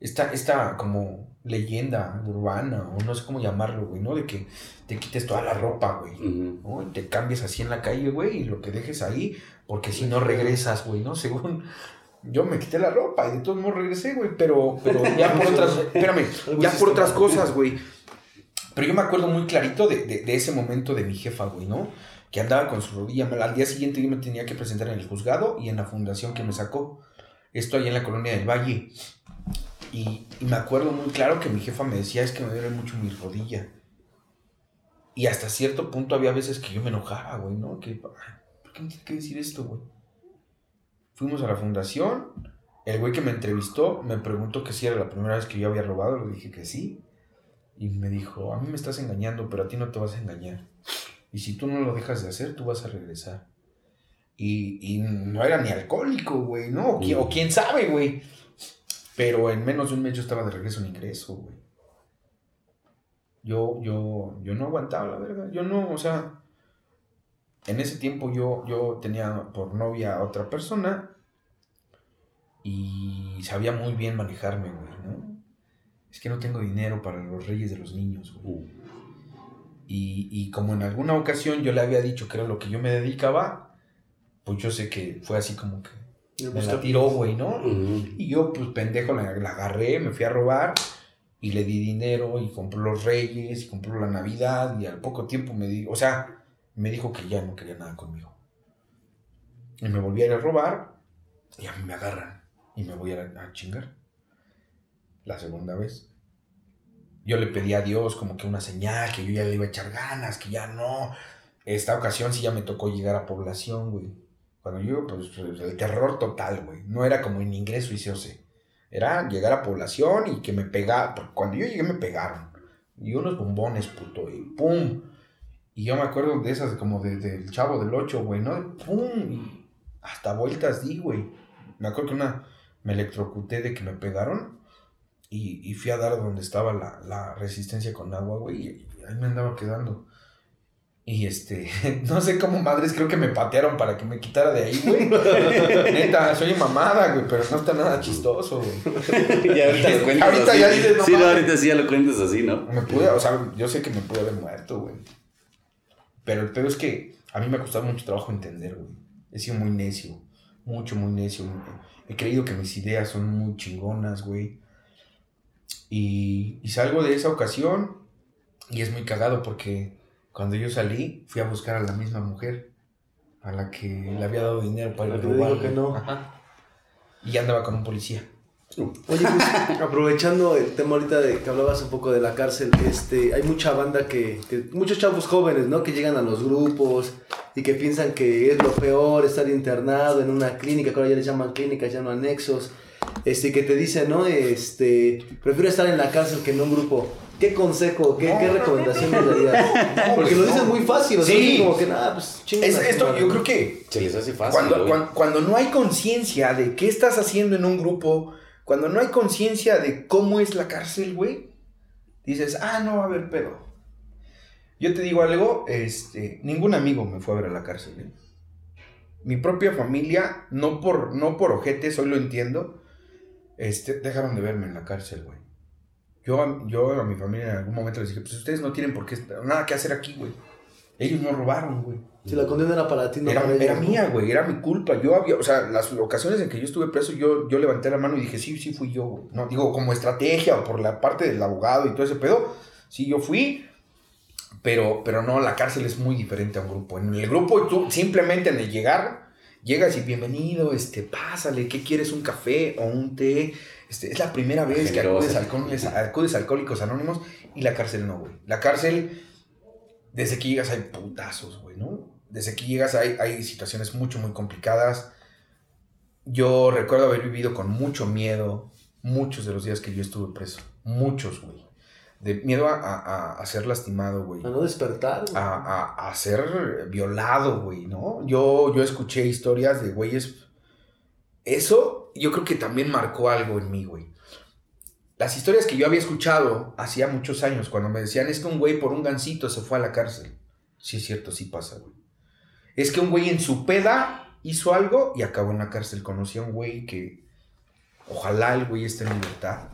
esta, esta como leyenda urbana, o no sé cómo llamarlo, güey, ¿no? De que te quites toda la ropa, güey, ¿no? Y te cambies así en la calle, güey, y lo que dejes ahí, porque si no regresas, güey, ¿no? Según yo me quité la ropa y de todos modos regresé, güey, pero, pero ya por otras, espérame, ya por otras cosas, güey. Pero yo me acuerdo muy clarito de, ese momento de mi jefa, güey, ¿no? Que andaba con su rodilla Al día siguiente yo me tenía que presentar en el juzgado y en la fundación que me sacó. Esto ahí en la colonia del Valle. Y, me acuerdo muy claro que mi jefa me decía, es que me duele mucho mi rodilla. Y hasta cierto punto había veces que yo me enojaba, güey, ¿no? Que, ¿por qué me tiene que decir esto, güey? Fuimos a la fundación. El güey que me entrevistó me preguntó que si era la primera vez que yo había robado. Le dije que sí. Y me dijo, a mí me estás engañando, pero a ti no te vas a engañar. Y si tú no lo dejas de hacer, tú vas a regresar. Y, no era ni alcohólico, güey, ¿no? O, quién sabe, güey. Pero en menos de un mes yo estaba de regreso en ingreso, güey. Yo, yo, yo no aguantaba, la verdad. Yo no, o sea, en ese tiempo yo, yo tenía por novia a otra persona y sabía muy bien manejarme, güey, ¿no? Es que no tengo dinero para los reyes de los niños, güey. Uh. Y, como en alguna ocasión yo le había dicho que era lo que yo me dedicaba, pues yo sé que fue así como que me la tiró, güey, ¿no? Y yo, pues pendejo, la, la, agarré, me fui a robar y le di dinero y compró los reyes y compró la Navidad y al poco tiempo me di, o sea, me dijo que ya no quería nada conmigo. Y me volví a ir a robar y a mí me agarran y me voy a, chingar. La segunda vez. Yo le pedí a Dios como que una señal, que yo ya le iba a echar ganas, que ya no. Esta ocasión sí ya me tocó llegar a población, güey. Cuando yo, pues, el terror total, güey. No era como en ingreso y se Era llegar a población y que me pegaban. Cuando yo llegué me pegaron. Y unos bombones, puto. Y pum y yo me acuerdo de esas, como del de, chavo del 8, güey, ¿no? ¡Pum! Y hasta vueltas di, güey. Me acuerdo que una me electrocuté de que me pegaron y, y fui a dar donde estaba la, la, resistencia con agua, güey, y ahí me andaba quedando. Y este, no sé cómo madres, creo que me patearon para que me quitara de ahí, güey. Neta, soy mamada, güey, pero no está nada chistoso, güey. ya ahorita lo cuentas Ahorita ya dices, no Sí, no, ahorita sí ya lo cuentas así, ¿no? Me pude, o sea, yo sé que me pude haber muerto, güey. Pero el peor es que a mí me ha costado mucho trabajo entender, güey. He sido muy necio, mucho, muy necio. He creído que mis ideas son muy chingonas, güey. Y, y salgo de esa ocasión y es muy cagado porque cuando yo salí, fui a buscar a la misma mujer a la que le había dado dinero para ir a robar. que no. Y andaba con un policía. Oye, pues, aprovechando el tema ahorita de que hablabas un poco de la cárcel, este, hay mucha banda que, muchos chavos jóvenes, ¿no? Que llegan a los grupos y que piensan que es lo peor estar internado en una clínica, que ahora ya les llaman clínicas, ya no anexos, este, que te dicen, ¿no? Este, prefiero estar en la cárcel que en un grupo. ¿Qué consejo, qué, qué recomendación me darías? Porque lo dicen muy fácil, o sea, sí. como que nada, pues es, Esto yo creo que se les hace fácil. Cuando, cuando, no hay conciencia de qué estás haciendo en un grupo, cuando no hay conciencia de cómo es la cárcel, güey, dices, ah, no va a haber pedo. Yo te digo algo, este, ningún amigo me fue a ver a la cárcel. ¿eh? Mi propia familia, no por, no por ojetes, hoy lo entiendo, este, dejaron de verme en la cárcel, güey. Yo, yo a mi familia en algún momento les dije, pues ustedes no tienen por qué, nada que hacer aquí, güey. Ellos no robaron, güey. Si la condena era para ti, no era, era mía, güey, era mi culpa. Yo había, o sea, las ocasiones en que yo estuve preso, yo, yo levanté la mano y dije, sí, sí fui yo. No, digo, como estrategia o por la parte del abogado y todo ese pedo, sí, yo fui. Pero, pero no, la cárcel es muy diferente a un grupo. En el grupo, tú simplemente en el llegar, llegas y bienvenido, este, pásale, ¿qué quieres? ¿Un café o un té? Este, es la primera vez que acudes, acudes a Alcohólicos Anónimos y la cárcel no, güey. La cárcel, desde que llegas hay putazos, güey, ¿no? Desde que llegas hay, hay situaciones mucho, muy complicadas. Yo recuerdo haber vivido con mucho miedo muchos de los días que yo estuve preso. Muchos, güey. De miedo a, a, ser lastimado, güey. A no despertar. A, a, ser violado, güey, ¿no? Yo, yo escuché historias de güeyes. Eso yo creo que también marcó algo en mí, güey. Las historias que yo había escuchado hacía muchos años, cuando me decían, es que un güey por un gancito se fue a la cárcel. Sí es cierto, sí pasa, güey. Es que un güey en su peda hizo algo y acabó en la cárcel. Conocí a un güey que ojalá el güey esté en libertad.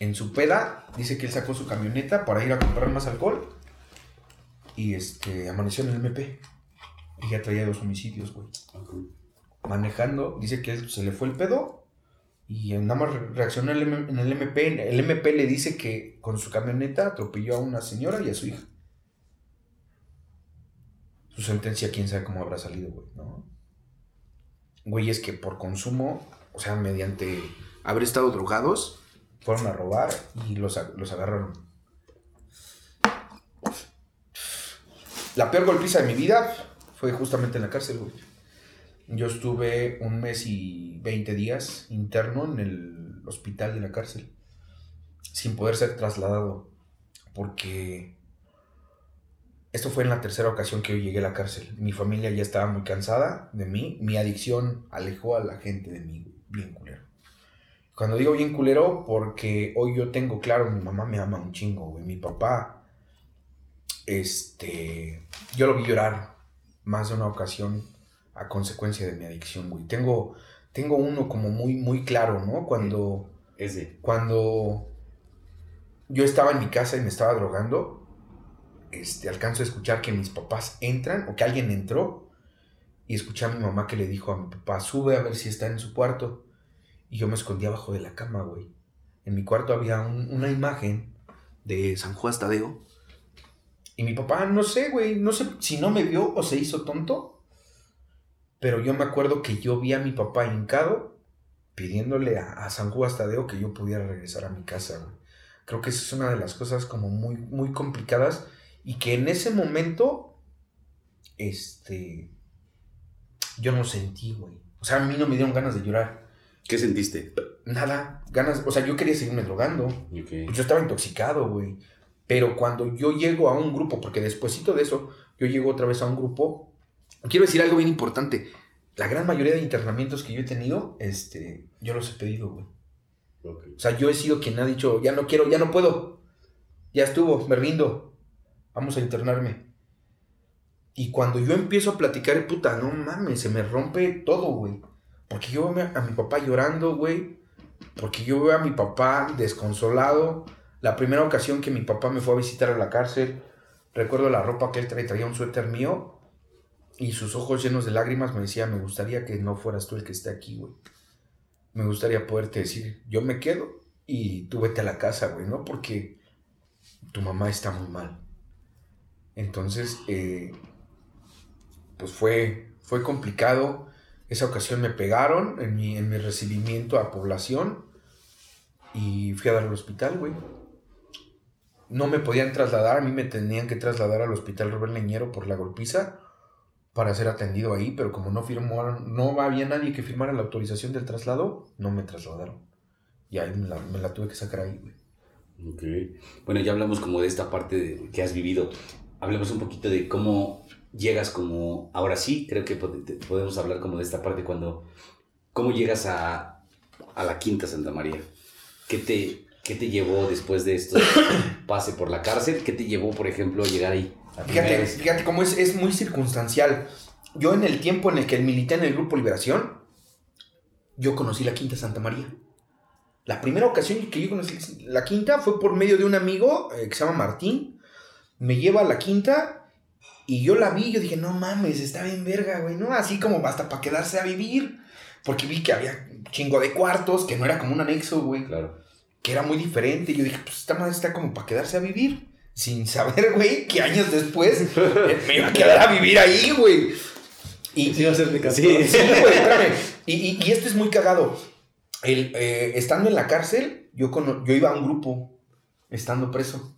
En su peda dice que él sacó su camioneta para ir a comprar más alcohol y este amaneció en el MP. Y ya traía dos homicidios, güey manejando, dice que se le fue el pedo y nada más reaccionó en el, MP. El MP le dice que con su camioneta atropelló a una señora y a su hija. Su sentencia, quién sabe cómo habrá salido, güey, ¿no? Güey, es que por consumo, o sea, mediante haber estado drogados, fueron a robar y los, los agarraron. La peor golpiza de mi vida fue justamente en la cárcel. Yo estuve un mes y 20 días interno en el hospital de la cárcel, sin poder ser trasladado, porque esto fue en la tercera ocasión que yo llegué a la cárcel. Mi familia ya estaba muy cansada de mí, mi adicción alejó a la gente de mí, bien culero. Cuando digo bien culero, porque hoy yo tengo claro, mi mamá me ama un chingo, güey. Mi papá, este, yo lo vi llorar más de una ocasión a consecuencia de mi adicción, güey. Tengo, tengo uno como muy, muy claro, ¿no? Cuando... Ese. Cuando yo estaba en mi casa y me estaba drogando, este, alcanzo a escuchar que mis papás entran o que alguien entró y escuché a mi mamá que le dijo a mi papá, sube a ver si está en su cuarto. Y yo me escondí abajo de la cama, güey. En mi cuarto había una imagen de San Juan Tadeo. Y mi papá, no sé, güey, no sé si no me vio o se hizo tonto pero yo me acuerdo que yo vi a mi papá hincado pidiéndole a, San Juan Tadeo que yo pudiera regresar a mi casa, güey. Creo que esa es una de las cosas como muy, muy complicadas y que en ese momento, este, yo no sentí, güey. O sea, a mí no me dieron ganas de llorar. ¿Qué sentiste? Nada, ganas, o sea, yo quería seguirme drogando. Yo estaba intoxicado, güey. Pero cuando yo llego a un grupo, porque despuésito de eso, yo llego otra vez a un grupo quiero decir algo bien importante. La gran mayoría de internamientos que yo he tenido, este, yo los he pedido, güey. O sea, yo he sido quien ha dicho, ya no quiero, ya no puedo. Ya estuvo, me rindo. Vamos a internarme. Y cuando yo empiezo a platicar, puta, no mames, se me rompe todo, güey. Porque yo veo a mi papá llorando, güey. Porque yo veo a mi papá desconsolado. La primera ocasión que mi papá me fue a visitar a la cárcel, recuerdo la ropa que él traía, traía un suéter mío. Y sus ojos llenos de lágrimas me decía, me gustaría que no fueras tú el que esté aquí, güey. Me gustaría poderte decir, yo me quedo y tú vete a la casa, güey, ¿no? Porque tu mamá está muy mal. Entonces, eh, pues fue, fue complicado. Esa ocasión me pegaron en mi, en mi recibimiento a población y fui a dar al hospital, güey. No me podían trasladar, a mí me tenían que trasladar al hospital Robert Leñero por la golpiza para ser atendido ahí, pero como no firmaron, no había nadie que firmara la autorización del traslado, no me trasladaron. Y ahí me la, tuve que sacar ahí, güey. Ok. Bueno, ya hablamos como de esta parte que has vivido. Hablemos un poquito de cómo llegas como, ahora sí, creo que podemos hablar como de esta parte cuando, cómo llegas a, a la Quinta Santa María. ¿Qué te, ¿Qué te llevó después de esto? Pase por la cárcel. ¿Qué te llevó, por ejemplo, a llegar ahí? Fíjate, fíjate cómo es, es muy circunstancial. Yo en el tiempo en el que milité en el Grupo Liberación, yo conocí la Quinta Santa María. La primera ocasión que yo conocí la Quinta fue por medio de un amigo eh, que se llama Martín. Me lleva a la Quinta y yo la vi yo dije, no mames, está bien verga, güey, ¿no? Así como basta para quedarse a vivir. Porque vi que había chingo de cuartos, que no era como un anexo, güey. Claro. Que era muy diferente. Y yo dije, pues esta madre está como para quedarse a vivir. Sin saber, güey, que años después me iba a quedar a vivir ahí, güey. Y, sí, a ser mi sí, sí, güey, espérame. Y, y, y, esto es muy cagado. El, eh, estando en la cárcel, yo, yo iba a un grupo, estando preso.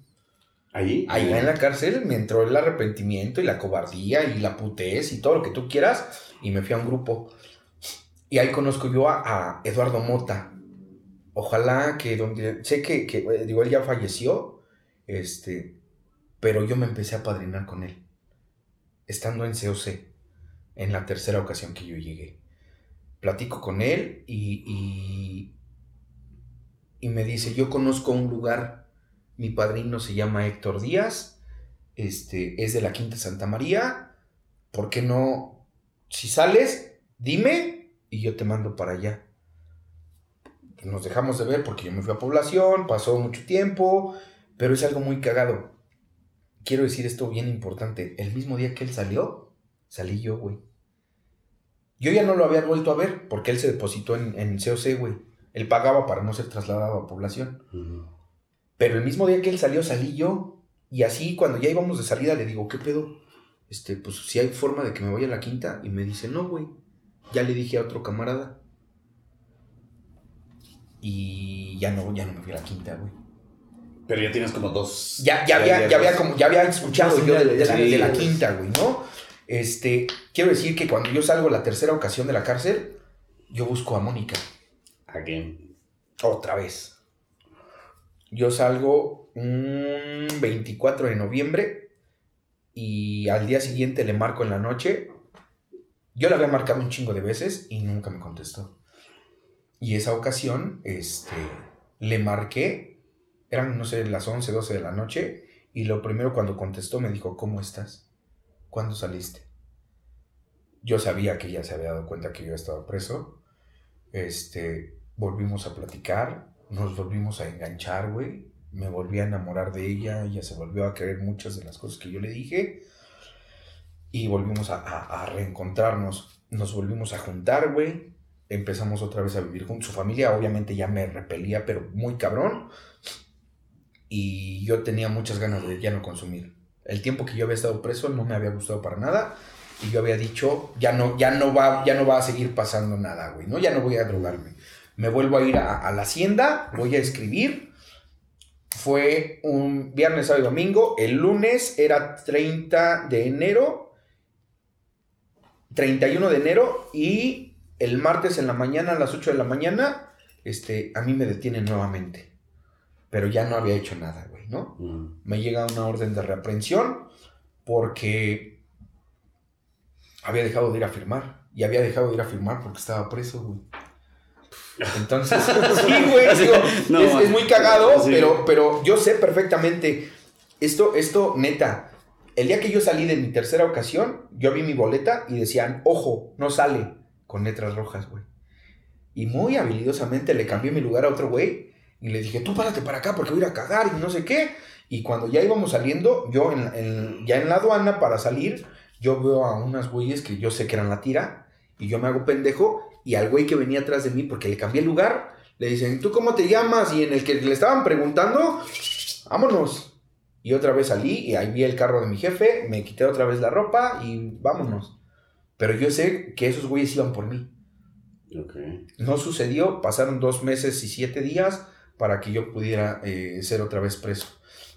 ¿Ahí? Ahí en la cárcel me entró el arrepentimiento y la cobardía y la putez y todo lo que tú quieras. Y me fui a un grupo. Y ahí conozco yo a, Eduardo Mota. Ojalá que donde. Sé que, que, eh, digo, él ya falleció. Este. Pero yo me empecé a padrinar con él. Estando en COC. En la tercera ocasión que yo llegué. Platico con él y, y, y me dice: Yo conozco un lugar mi padrino se llama Héctor Díaz, este, es de la Quinta Santa María. ¿Por qué no? Si sales, dime y yo te mando para allá. Nos dejamos de ver porque yo me fui a población, pasó mucho tiempo, pero es algo muy cagado. Quiero decir esto bien importante. El mismo día que él salió, salí yo, güey. Yo ya no lo había vuelto a ver porque él se depositó en, en COC, güey. Él pagaba para no ser trasladado a población. Pero el mismo día que él salió, salí yo. Y así, cuando ya íbamos de salida, le digo, ¿qué pedo? Este, pues si hay forma de que me vaya a la quinta. Y me dice, no, güey. Ya le dije a otro camarada. Y ya no, ya no me fui a la quinta, güey. Pero ya tienes como dos. Ya, ya, había, ya, había, como, ya había escuchado yo de, la, quinta, güey, ¿no? Este, quiero decir que cuando yo salgo la tercera ocasión de la cárcel, yo busco a Mónica. Again. Otra vez. Yo salgo un 24 de noviembre y al día siguiente le marco en la noche. Yo le había marcado un chingo de veces y nunca me contestó. Y esa ocasión, este, le marqué, eran, no sé, las 11, 12 de la noche, y lo primero cuando contestó me dijo, ¿cómo estás? ¿Cuándo saliste? Yo sabía que ya se había dado cuenta que yo estaba preso. Este, volvimos a platicar nos volvimos a enganchar, güey. Me volví a enamorar de ella, ella se volvió a creer muchas de las cosas que yo le dije. Y volvimos a, reencontrarnos, nos volvimos a juntar, güey. Empezamos otra vez a vivir juntos. Su familia obviamente ya me repelía, pero muy cabrón. Y yo tenía muchas ganas de ya no consumir. El tiempo que yo había estado preso no me había gustado para nada y yo había dicho, ya no, ya no va, ya no va a seguir pasando nada, güey, ¿no? Ya no voy a drogarme me vuelvo a ir a, la hacienda, voy a escribir. Fue un viernes, sábado y domingo. El lunes era 30 de enero. 31 de enero. Y el martes en la mañana, a las 8 de la mañana, este, a mí me detienen nuevamente. Pero ya no había hecho nada, güey, ¿no? Mm. Me llega una orden de reaprensión porque había dejado de ir a firmar. Y había dejado de ir a firmar porque estaba preso, güey. Entonces, sí, güey, es, muy cagado, pero, pero yo sé perfectamente, esto, esto, neta, el día que yo salí de mi tercera ocasión, yo vi mi boleta y decían, ojo, no sale, con letras rojas, güey. Y muy habilidosamente le cambié mi lugar a otro güey y le dije, tú párate para acá porque voy a ir a cagar y no sé qué. Y cuando ya íbamos saliendo, yo en, ya en la aduana para salir, yo veo a unas güeyes que yo sé que eran la tira y yo me hago pendejo y al güey que venía atrás de mí porque le cambié el lugar, le dicen, ¿tú cómo te llamas? Y en el que le estaban preguntando, vámonos. Y otra vez salí y ahí vi el carro de mi jefe, me quité otra vez la ropa y vámonos. Pero yo sé que esos güeyes iban por mí. No sucedió, pasaron dos meses y siete días para que yo pudiera eh, ser otra vez preso.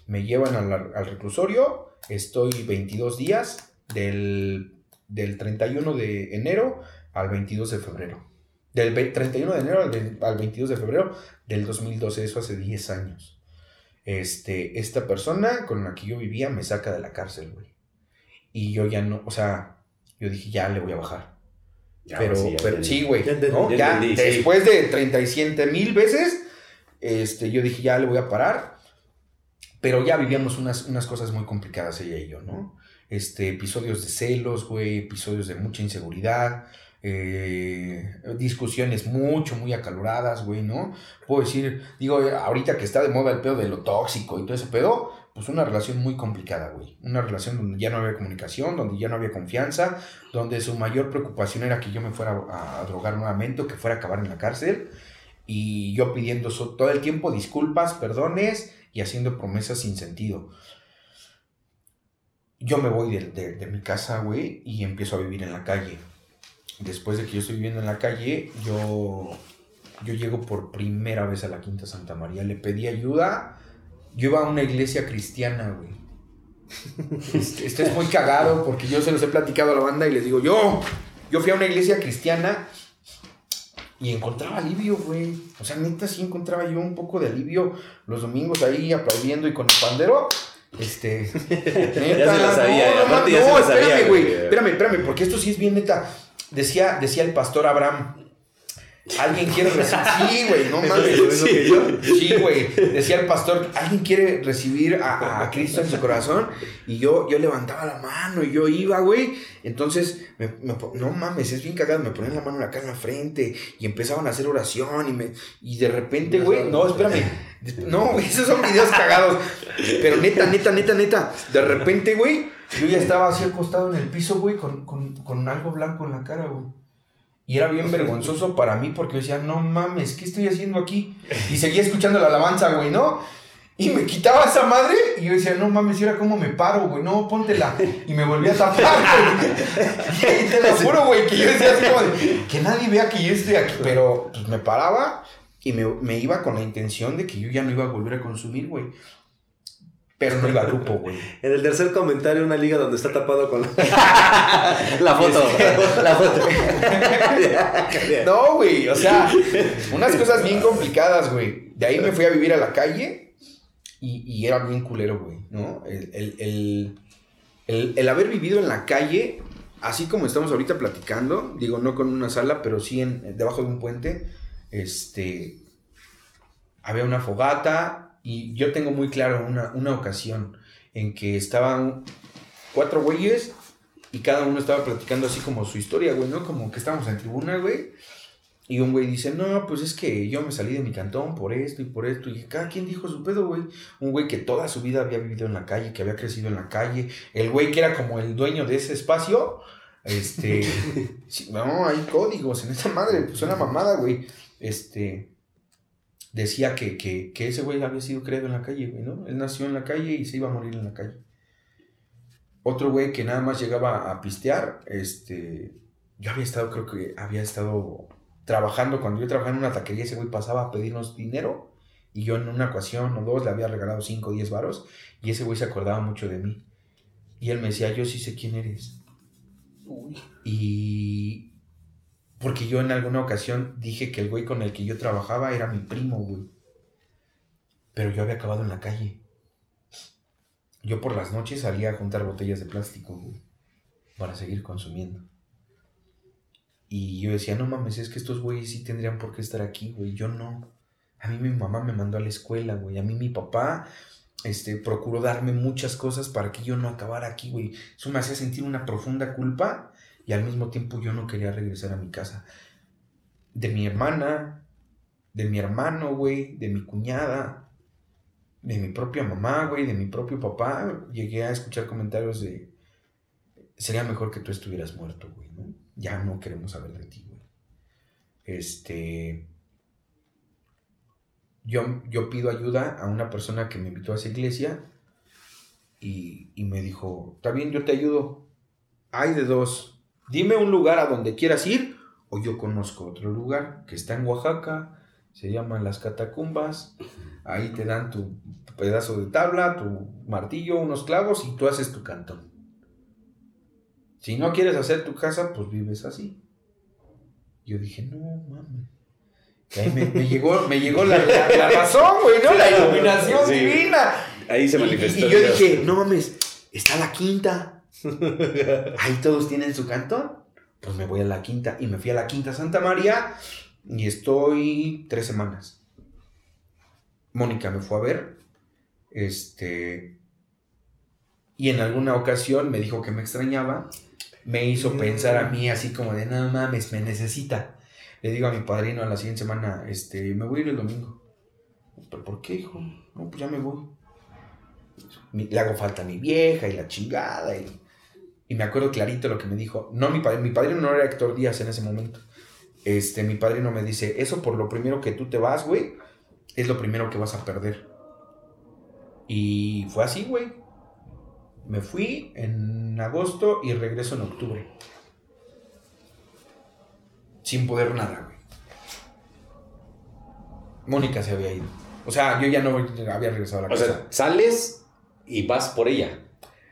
Me llevan al, reclusorio, estoy 22 días del, del 31 de enero al 22 de febrero. Del 31 de enero al, al 22 de febrero del 2012, eso hace 10 años. Este, esta persona con la que yo vivía me saca de la cárcel, güey. Y yo ya no, o sea, yo dije, ya le voy a bajar. pero, sí, pero sí, güey. Ya, después de 37 mil veces, este, yo dije, ya le voy a parar. Pero ya vivíamos unas, unas cosas muy complicadas ella y yo, ¿no? Este, episodios de celos, güey, episodios de mucha inseguridad, eh, discusiones mucho, muy acaloradas, güey, ¿no? Puedo decir, digo, ahorita que está de moda el pedo de lo tóxico y todo ese pedo, pues una relación muy complicada, güey. Una relación donde ya no había comunicación, donde ya no había confianza, donde su mayor preocupación era que yo me fuera a, drogar nuevamente o que fuera a acabar en la cárcel. Y yo pidiendo todo el tiempo disculpas, perdones y haciendo promesas sin sentido. Yo me voy de, de mi casa, güey, y empiezo a vivir en la calle después de que yo estoy viviendo en la calle, yo, yo llego por primera vez a la Quinta Santa María. Le pedí ayuda. Yo iba a una iglesia cristiana, güey. Este, es muy cagado porque yo se los he platicado a la banda y les digo, yo, yo fui a una iglesia cristiana y encontraba alivio, güey. O sea, neta, sí encontraba yo un poco de alivio los domingos ahí aplaudiendo y con el pandero. Este. Neta, ya se lo sabía, no, no, no, espérame, güey. Espérame, espérame, porque esto sí es bien neta. Decía, decía el pastor Abraham, Alguien quiere recibir. Sí, güey, no mames. Sí, güey. Decía el pastor, alguien quiere recibir a, Cristo en su corazón. Y yo, yo levantaba la mano y yo iba, güey. Entonces, no mames, es bien cagado. Me ponían la mano acá en la frente y empezaban a hacer oración. Y, me, y de repente, güey, no, espérame. No, güey, esos son videos cagados. Pero neta, neta, neta, neta. De repente, güey, yo ya estaba así acostado en el piso, güey, con, con, con algo blanco en la cara, güey. Y era bien vergonzoso para mí porque yo decía, no mames, ¿qué estoy haciendo aquí? Y seguía escuchando la alabanza, güey, ¿no? Y me quitaba esa madre y yo decía, no mames, ¿y ahora cómo me paro, güey? No, póntela. Y me volví a tapar, güey. Y te lo juro, güey, que yo decía así como de, que nadie vea que yo estoy aquí. Pero pues me paraba y me, me iba con la intención de que yo ya no iba a volver a consumir, güey. Pero no iba a grupo, güey. En el tercer comentario, una liga donde está tapado con la, foto. la foto. no, güey. O sea, unas cosas bien complicadas, güey. De ahí me fui a vivir a la calle y, y era bien culero, güey. ¿No? El, el, el, el, haber vivido en la calle, así como estamos ahorita platicando, digo, no con una sala, pero sí en, debajo de un puente, este. Había una fogata, y yo tengo muy claro una, ocasión en que estaban cuatro güeyes y cada uno estaba platicando así como su historia, güey, ¿no? Como que estábamos en tribuna, güey. Y un güey dice, no, pues es que yo me salí de mi cantón por esto y por esto. Y cada quien dijo su pedo, güey. Un güey que toda su vida había vivido en la calle, que había crecido en la calle. El güey que era como el dueño de ese espacio. Este. no, hay códigos en esa madre. Pues una mamada, güey. Este decía que, que, que ese güey había sido creado en la calle, güey, ¿no? Él nació en la calle y se iba a morir en la calle. Otro güey que nada más llegaba a pistear, este, yo había estado, creo que había estado trabajando, cuando yo trabajaba en una taquería, ese güey pasaba a pedirnos dinero y yo en una ocasión o dos le había regalado 5 o 10 varos y ese güey se acordaba mucho de mí. Y él me decía, yo sí sé quién eres. Uy. Y, porque yo en alguna ocasión dije que el güey con el que yo trabajaba era mi primo, güey. Pero yo había acabado en la calle. Yo por las noches salía a juntar botellas de plástico, güey. Para seguir consumiendo. Y yo decía, no mames, es que estos güeyes sí tendrían por qué estar aquí, güey. Yo no. A mí mi mamá me mandó a la escuela, güey. A mí mi papá este, procuró darme muchas cosas para que yo no acabara aquí, güey. Eso me hacía sentir una profunda culpa y al mismo tiempo yo no quería regresar a mi casa. De mi hermana, de mi hermano, güey, de mi cuñada, de mi propia mamá, güey, de mi propio papá, llegué a escuchar comentarios de, sería mejor que tú estuvieras muerto, güey, ¿no? Ya no queremos saber de ti, güey. Este, yo, yo pido ayuda a una persona que me invitó a esa iglesia y, y me dijo, está bien, yo te ayudo. Hay de dos, dime un lugar a donde quieras ir o yo conozco otro lugar que está en Oaxaca, se llaman las catacumbas, ahí te dan tu pedazo de tabla, tu martillo, unos clavos y tú haces tu cantón. Si no quieres hacer tu casa, pues vives así. Yo dije, no mames. ahí me, llegó, me llegó la, razón, güey, ¿no? La iluminación divina. Ahí se manifestó. Y, yo dije, no mames, está la quinta. Ahí todos tienen su cantón. Pues me voy a la quinta. Y me fui a la quinta Santa María y estoy tres semanas. Mónica me fue a ver. Este. Y en alguna ocasión me dijo que me extrañaba. Me hizo pensar a mí así como de, no mames, me necesita. Le digo a mi padrino a la siguiente semana, este, me voy a ir el domingo. ¿Pero por qué, hijo? No, pues ya me voy. Le hago falta a mi vieja y la chingada. Y, y me acuerdo clarito lo que me dijo. No, mi padrino, mi padrino no era Héctor Díaz en ese momento. Este, mi padrino me dice, eso por lo primero que tú te vas, güey, es lo primero que vas a perder. Y fue así, güey. Me fui en agosto y regreso en octubre. Sin poder nada, güey. Mónica se había ido. O sea, yo ya no había regresado a la casa. O sea, sales y vas por ella.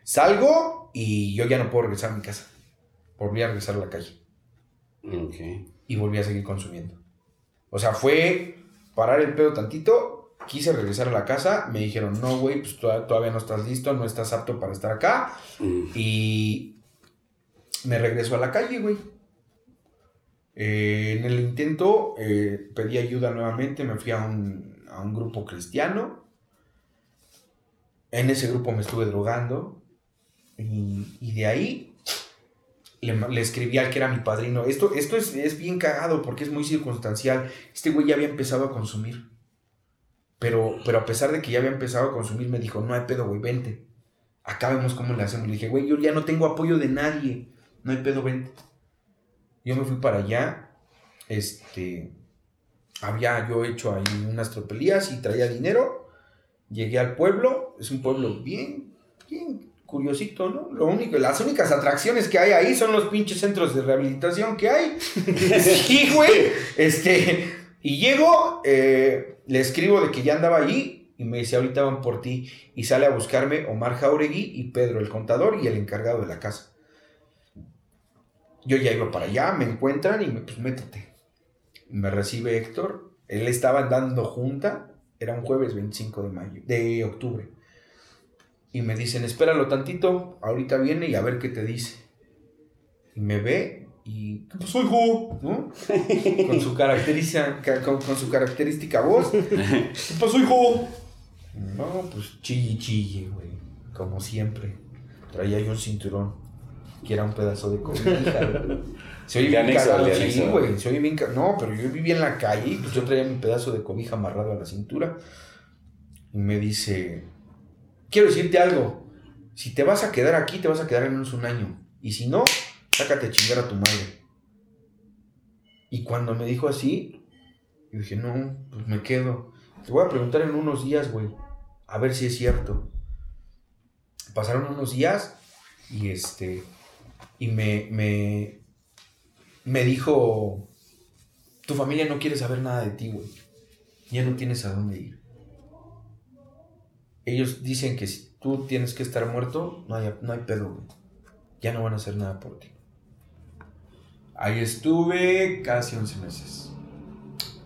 Salgo y yo ya no puedo regresar a mi casa. Volví a regresar a la calle. Ok. Y volví a seguir consumiendo. O sea, fue parar el pedo tantito, quise regresar a la casa, me dijeron, no, güey, pues todavía no estás listo, no estás apto para estar acá. Mm. Y me regreso a la calle, güey. Eh, en el intento eh, pedí ayuda nuevamente, me fui a un, a un grupo cristiano. En ese grupo me estuve drogando. Y, de ahí le, escribí al que era mi padrino. Esto, esto es, es, bien cagado porque es muy circunstancial. Este güey ya había empezado a consumir. Pero, pero a pesar de que ya había empezado a consumir, me dijo, no hay pedo, güey, vente. Acá vemos cómo le hacemos. Le dije, güey, yo ya no tengo apoyo de nadie. No hay pedo, vente. Yo me fui para allá. Este. Había yo hecho ahí unas tropelías y traía dinero. Llegué al pueblo. Es un pueblo bien, bien curiosito, ¿no? Lo único, las únicas atracciones que hay ahí son los pinches centros de rehabilitación que hay. sí, güey. Este, y llego, eh, le escribo de que ya andaba allí y me dice, ahorita van por ti. Y sale a buscarme Omar Jauregui y Pedro, el contador y el encargado de la casa. Yo ya iba para allá, me encuentran y me, pues métete. Me recibe Héctor. Él estaba andando junta. Era un jueves 25 de mayo, de octubre. Y me dicen, espéralo tantito, ahorita viene y a ver qué te dice. Y me ve y, ¿qué pasó, hijo? ¿No? con, su característica, con, su característica voz. ¿Qué pasó, hijo? No, pues chille, chille, güey. Como siempre. Traía yo un cinturón que era un pedazo de cobija, Se oye bien cagado, sí, güey. Se oye bien No, pero yo vivía en la calle, pues yo traía mi pedazo de cobija amarrado a la cintura. Y me dice, quiero decirte algo. Si te vas a quedar aquí, te vas a quedar en menos un año. Y si no, sácate a chingar a tu madre. Y cuando me dijo así, yo dije, no, pues me quedo. Te voy a preguntar en unos días, güey. A ver si es cierto. Pasaron unos días y este. Y me, me, me dijo, tu familia no quiere saber nada de ti, güey. Ya no tienes a dónde ir ellos dicen que si tú tienes que estar muerto, no hay, no hay pedo, güey. Ya no van a hacer nada por ti. Ahí estuve casi 11 meses.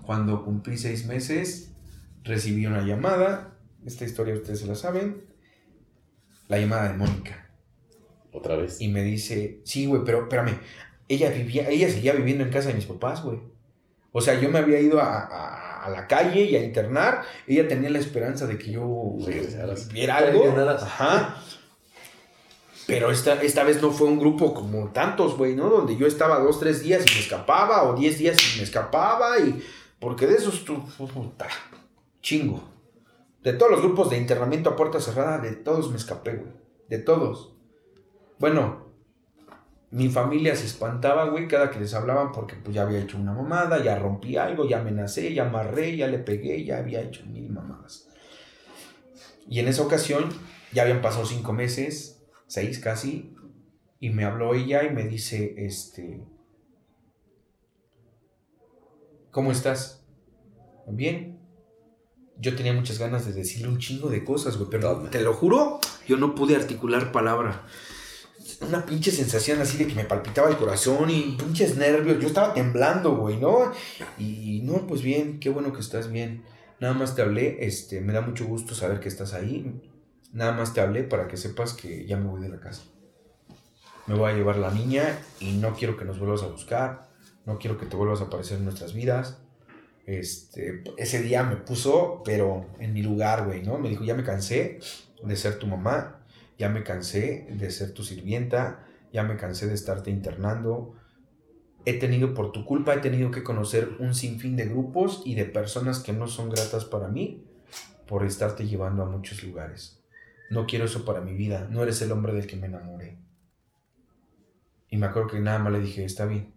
Cuando cumplí 6 meses, recibí una llamada. Esta historia ustedes se la saben. La llamada de Mónica. ¿Otra vez? Y me dice, sí, güey, pero espérame. Ella, vivía, ella seguía viviendo en casa de mis papás, güey. O sea, yo me había ido a a, la calle y a internar, ella tenía la esperanza de que yo viera algo. Ajá. Pero esta, esta vez no fue un grupo como tantos, güey, ¿no? Donde yo estaba dos, tres días y me escapaba, o diez días y me escapaba, y. Porque de esos, tú, puta, chingo. De todos los grupos de internamiento a puerta cerrada, de todos me escapé, güey. De todos. Bueno, mi familia se espantaba, güey, cada que les hablaban porque pues ya había hecho una mamada, ya rompí algo, ya amenacé, ya amarré, ya le pegué, ya había hecho mil mamadas. Y en esa ocasión ya habían pasado cinco meses, seis casi, y me habló ella y me dice, este, ¿cómo estás? Bien. Yo tenía muchas ganas de decirle un chingo de cosas, güey, pero te lo juro, yo no pude articular palabra. Una pinche sensación así de que me palpitaba el corazón y pinches nervios. Yo estaba temblando, güey, ¿no? Y no, pues bien, qué bueno que estás bien. Nada más te hablé, este, me da mucho gusto saber que estás ahí. Nada más te hablé para que sepas que ya me voy de la casa. Me voy a llevar la niña y no quiero que nos vuelvas a buscar. No quiero que te vuelvas a aparecer en nuestras vidas. Este, ese día me puso, pero en mi lugar, güey, ¿no? Me dijo, ya me cansé de ser tu mamá, ya me cansé de ser tu sirvienta, ya me cansé de estarte internando. He tenido, por tu culpa, he tenido que conocer un sinfín de grupos y de personas que no son gratas para mí por estarte llevando a muchos lugares. No quiero eso para mi vida. No eres el hombre del que me enamoré. Y me acuerdo que nada más le dije, está bien.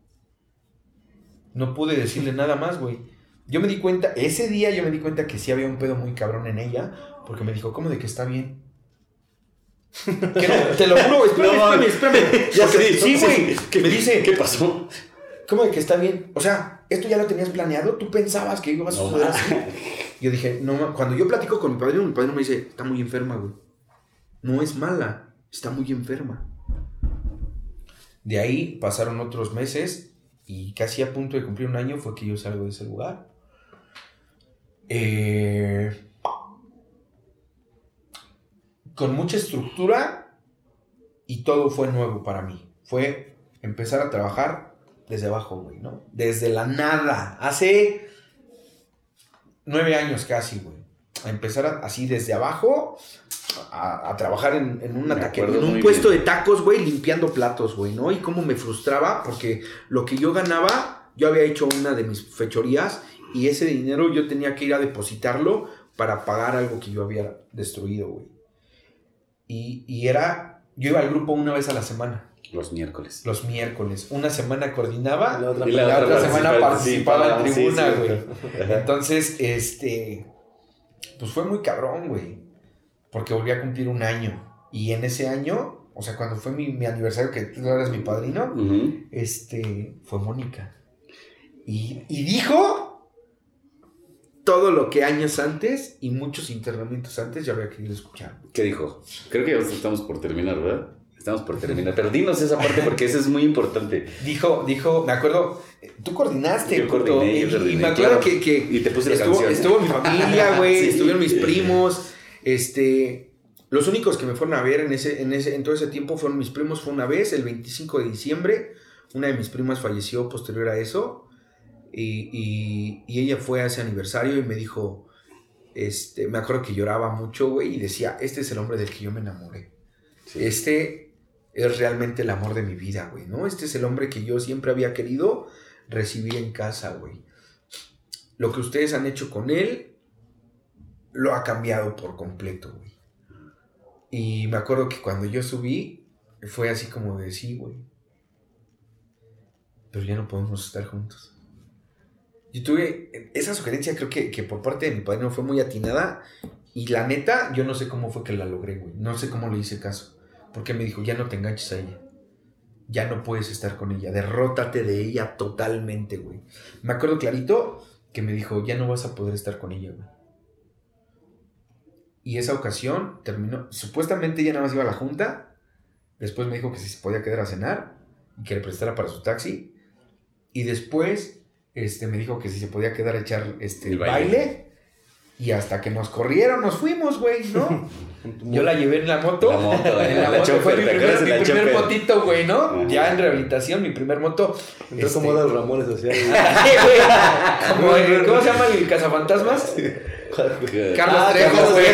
No pude decirle nada más, güey. Yo me di cuenta, ese día yo me di cuenta que sí había un pedo muy cabrón en ella, porque me dijo, ¿cómo de que está bien? Te lo juro, espérame, espérame, espérame. sí, güey. Que me dice, ¿qué pasó? ¿Cómo de que está bien? O sea, ¿esto ya lo tenías planeado? ¿Tú pensabas que ibas a suceder así? Yo dije, no, cuando yo platico con mi padre, mi padre me dice, está muy enferma, güey no es mala, está muy enferma. De ahí pasaron otros meses y casi a punto de cumplir un año fue que yo salgo de ese lugar. Eh, con mucha estructura y todo fue nuevo para mí. Fue empezar a trabajar desde abajo, güey, ¿no? Desde la nada. Hace nueve años casi, güey. A empezar así desde abajo a, trabajar en, en una en un puesto de tacos, güey, limpiando platos, güey, ¿no? Y cómo me frustraba, porque lo que yo ganaba, yo había hecho una de mis fechorías y ese dinero yo tenía que ir a depositarlo para pagar algo que yo había destruido, güey. Y, y era, yo iba al grupo una vez a la semana. Los miércoles. Los miércoles. Una semana coordinaba y la otra, semana participaba en tribuna, güey. Entonces, este, pues fue muy cabrón, güey porque volví a cumplir un año. Y en ese año, o sea, cuando fue mi, aniversario, que tú eres mi padrino, este, fue Mónica. Y, dijo todo lo que años antes y muchos internamientos antes ya había querido escuchar. ¿Qué dijo? Creo que ya estamos por terminar, ¿verdad? Estamos por terminar. Pero dinos esa parte porque eso es muy importante. Dijo, dijo, me acuerdo, tú coordinaste. Yo coordiné, y, me acuerdo que, Y te puse estuvo, Estuvo mi familia, güey, estuvieron mis primos. Este, los únicos que me fueron a ver en, ese, en, ese, en todo ese tiempo fueron mis primos. Fue una vez, el 25 de diciembre. Una de mis primas falleció posterior a eso. Y, ella fue a ese aniversario y me dijo, este, me acuerdo que lloraba mucho, güey, y decía, este es el hombre del que yo me enamoré. Este es realmente el amor de mi vida, güey, ¿no? Este es el hombre que yo siempre había querido recibir en casa, güey. Lo que ustedes han hecho con él lo ha cambiado por completo, güey. Y me acuerdo que cuando yo subí, fue así como de sí, güey. Pero ya no podemos estar juntos. Yo tuve esa sugerencia, creo que, que por parte de mi padre no fue muy atinada. Y la neta, yo no sé cómo fue que la logré, güey. No sé cómo le hice caso. Porque me dijo, ya no te enganches a ella. Ya no puedes estar con ella. Derrótate de ella totalmente, güey. Me acuerdo clarito que me dijo, ya no vas a poder estar con ella, güey. Y esa ocasión terminó, supuestamente ya nada más iba a la junta, después me dijo que si se podía quedar a cenar y que le prestara para su taxi, y después este, me dijo que si se podía quedar a echar este, el baile. Y hasta que nos corrieron, nos fuimos, güey, ¿no? Yo la llevé en la moto. La moto, en la, moto. Fue mi primer, mi primer motito, güey, ¿no? Ya en rehabilitación, mi primer moto. Entonces, este... como los Ramones como, ¿Cómo se llama el cazafantasmas? Carlos ah, Trejo, güey.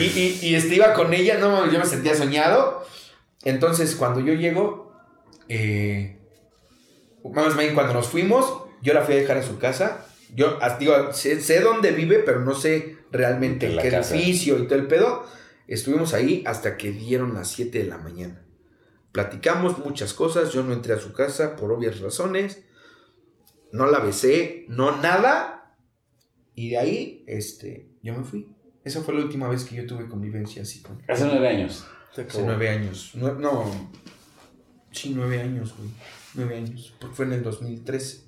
y, y, y este, iba con ella, no, yo me sentía soñado. Entonces, cuando yo llego, eh, más bien cuando nos fuimos, yo la fui a dejar a su casa. Yo digo, sé, dónde vive, pero no sé realmente qué edificio y todo el pedo. Estuvimos ahí hasta que dieron las 7 de la mañana. Platicamos muchas cosas. Yo no entré a su casa por obvias razones. No la besé, no nada. Y de ahí, este, yo me fui. Esa fue la última vez que yo tuve convivencia así con. Hace nueve años. Hace nueve años. No, sí, nueve años, güey. Nueve años. Porque fue en el 2013.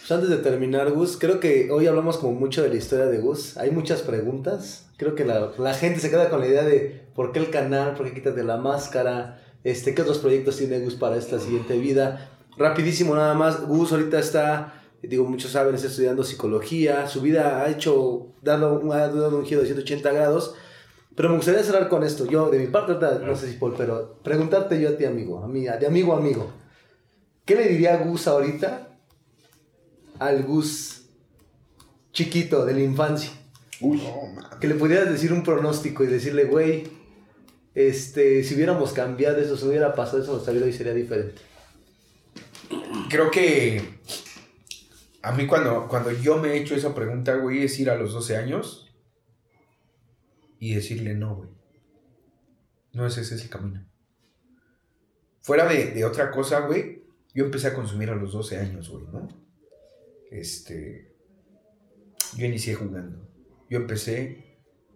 Pues antes de terminar, Gus, creo que hoy hablamos como mucho de la historia de Gus. Hay muchas preguntas. Creo que la, la gente se queda con la idea de por qué el canal, por qué quítate la máscara, este, qué otros proyectos tiene Gus para esta siguiente vida. Rapidísimo nada más, Gus ahorita está, digo, muchos saben, está estudiando psicología. Su vida ha hecho, dado, ha dado un giro de 180 grados pero me gustaría cerrar con esto. Yo, de mi parte, no sé si Paul, pero preguntarte yo a ti, amigo, a de amigo a amigo. ¿Qué le diría Gus ahorita al Gus chiquito de la infancia? Uy, que le pudieras decir un pronóstico y decirle, güey, este, si hubiéramos cambiado eso, si hubiera pasado eso, nuestra vida hoy sería diferente. Creo que a mí cuando, cuando yo me he hecho esa pregunta, güey, es ir a los 12 años y decirle no, güey. No, ese, es el camino. Fuera de, otra cosa, güey, yo empecé a consumir a los 12 años, güey, ¿no? Este. Yo inicié jugando. Yo empecé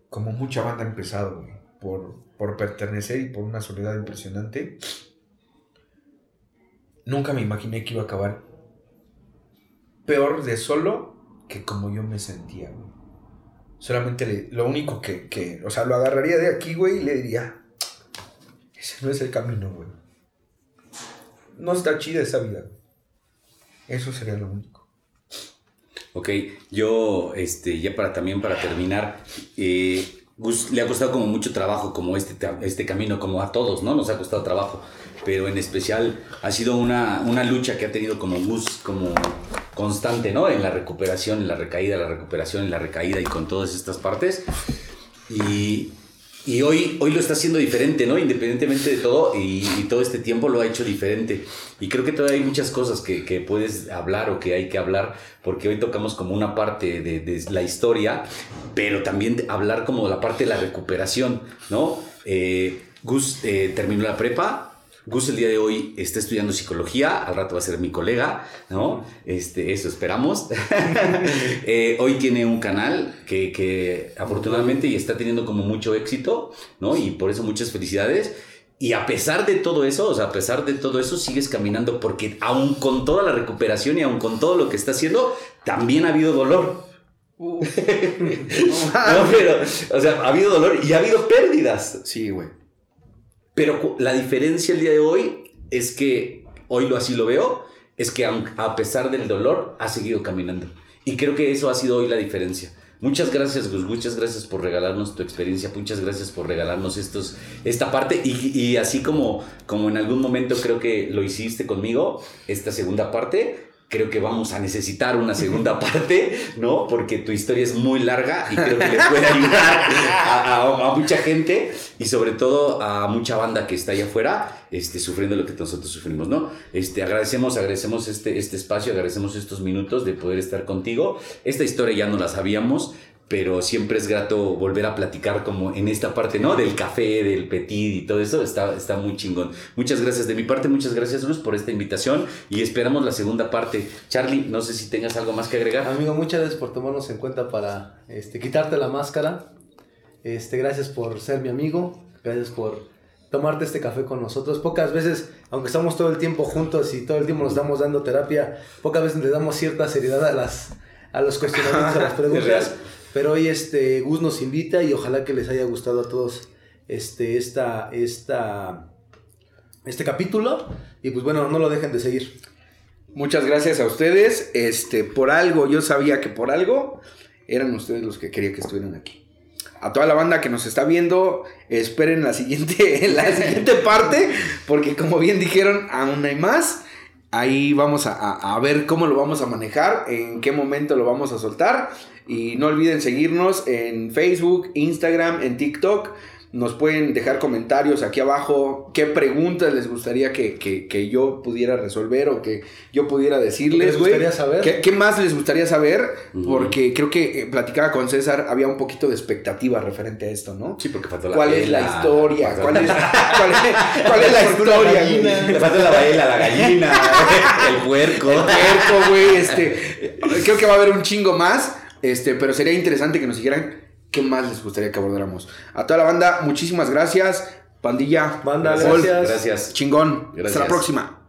como mucha banda ha empezado, güey, por, por pertenecer y por una soledad impresionante. Nunca me imaginé que iba a acabar peor de solo que como yo me sentía, güey. Solamente lo único que, que, o sea, lo agarraría de aquí, güey, y le diría, ese no es el camino, güey. No está chida esa vida. Eso sería lo único. Ok, yo, este, ya para también para terminar, eh, le ha costado como mucho trabajo, como este, este camino, como a todos, ¿no? Nos ha costado trabajo, pero en especial ha sido una, una lucha que ha tenido como Gus, como constante, ¿no? En la recuperación, en la recaída, la recuperación, en la recaída y con todas estas partes. Y, y hoy, hoy lo está haciendo diferente, ¿no? Independientemente de todo, y, todo este tiempo lo ha hecho diferente. Y creo que todavía hay muchas cosas que, puedes hablar o que hay que hablar, porque hoy tocamos como una parte de, de la historia, pero también hablar como la parte de la recuperación, ¿no? Eh, Gus eh, terminó la prepa, Gus el día de hoy está estudiando psicología, al rato va a ser mi colega, ¿no? Este, eso esperamos. Eh, hoy tiene un canal que, que afortunadamente y está teniendo como mucho éxito, ¿no? Y por eso muchas felicidades. Y a pesar de todo eso, o sea, a pesar de todo eso, sigues caminando porque aún con toda la recuperación y aún con todo lo que está haciendo, también ha habido dolor. no, pero, o sea, ha habido dolor y ha habido pérdidas. Sí, güey. Pero la diferencia el día de hoy es que, hoy lo así lo veo, es que a pesar del dolor ha seguido caminando. Y creo que eso ha sido hoy la diferencia. Muchas gracias, Gus. Muchas gracias por regalarnos tu experiencia. Muchas gracias por regalarnos esta parte. Y, y, así como, como en algún momento creo que lo hiciste conmigo, esta segunda parte, creo que vamos a necesitar una segunda parte, ¿no? Porque tu historia es muy larga y creo que le puede ayudar a, mucha gente y sobre todo a mucha banda que está allá afuera este, sufriendo lo que nosotros sufrimos, ¿no? Este, agradecemos, agradecemos este, este espacio, agradecemos estos minutos de poder estar contigo. Esta historia ya no la sabíamos, pero siempre es grato volver a platicar como en esta parte, ¿no? Del café, del petit y todo eso, está, está muy chingón. Muchas gracias de mi parte, muchas gracias Luz por esta invitación y esperamos la segunda parte. Charlie, no sé si tengas algo más que agregar. Amigo, muchas gracias por tomarnos en cuenta para este, quitarte la máscara. Este, gracias por ser mi amigo, gracias por tomarte este café con nosotros. Pocas veces, aunque estamos todo el tiempo juntos y todo el tiempo nos estamos dando terapia, pocas veces le damos cierta seriedad a las a los cuestionamientos, a las preguntas. Pero hoy este Gus nos invita y ojalá que les haya gustado a todos este, esta, esta, este capítulo. Y pues bueno, no lo dejen de seguir. Muchas gracias a ustedes. Este, por algo, yo sabía que por algo eran ustedes los que quería que estuvieran aquí. A toda la banda que nos está viendo, esperen la siguiente, la siguiente parte, porque como bien dijeron, aún hay más. Ahí vamos a, a, ver cómo lo vamos a manejar, en qué momento lo vamos a soltar. Y no olviden seguirnos en Facebook, Instagram, en TikTok. Nos pueden dejar comentarios aquí abajo. ¿Qué preguntas les gustaría que, yo pudiera resolver o que yo pudiera decirles? ¿Les gustaría saber? ¿Qué, más les gustaría saber? Porque creo que eh, platicaba con César, había un poquito de expectativa referente a esto, ¿no? Sí, porque faltó la ¿Cuál es la historia? ¿Cuál es, cuál es, la historia? Le falta la baila, la gallina, el puerco. El puerco, güey. Este, creo que va a haber un chingo más. Este, pero sería interesante que nos dijeran ¿qué más les gustaría que abordáramos? A toda la banda, muchísimas gracias. Pandilla, Banda, gracias. Gracias. Chingón. Hasta la próxima.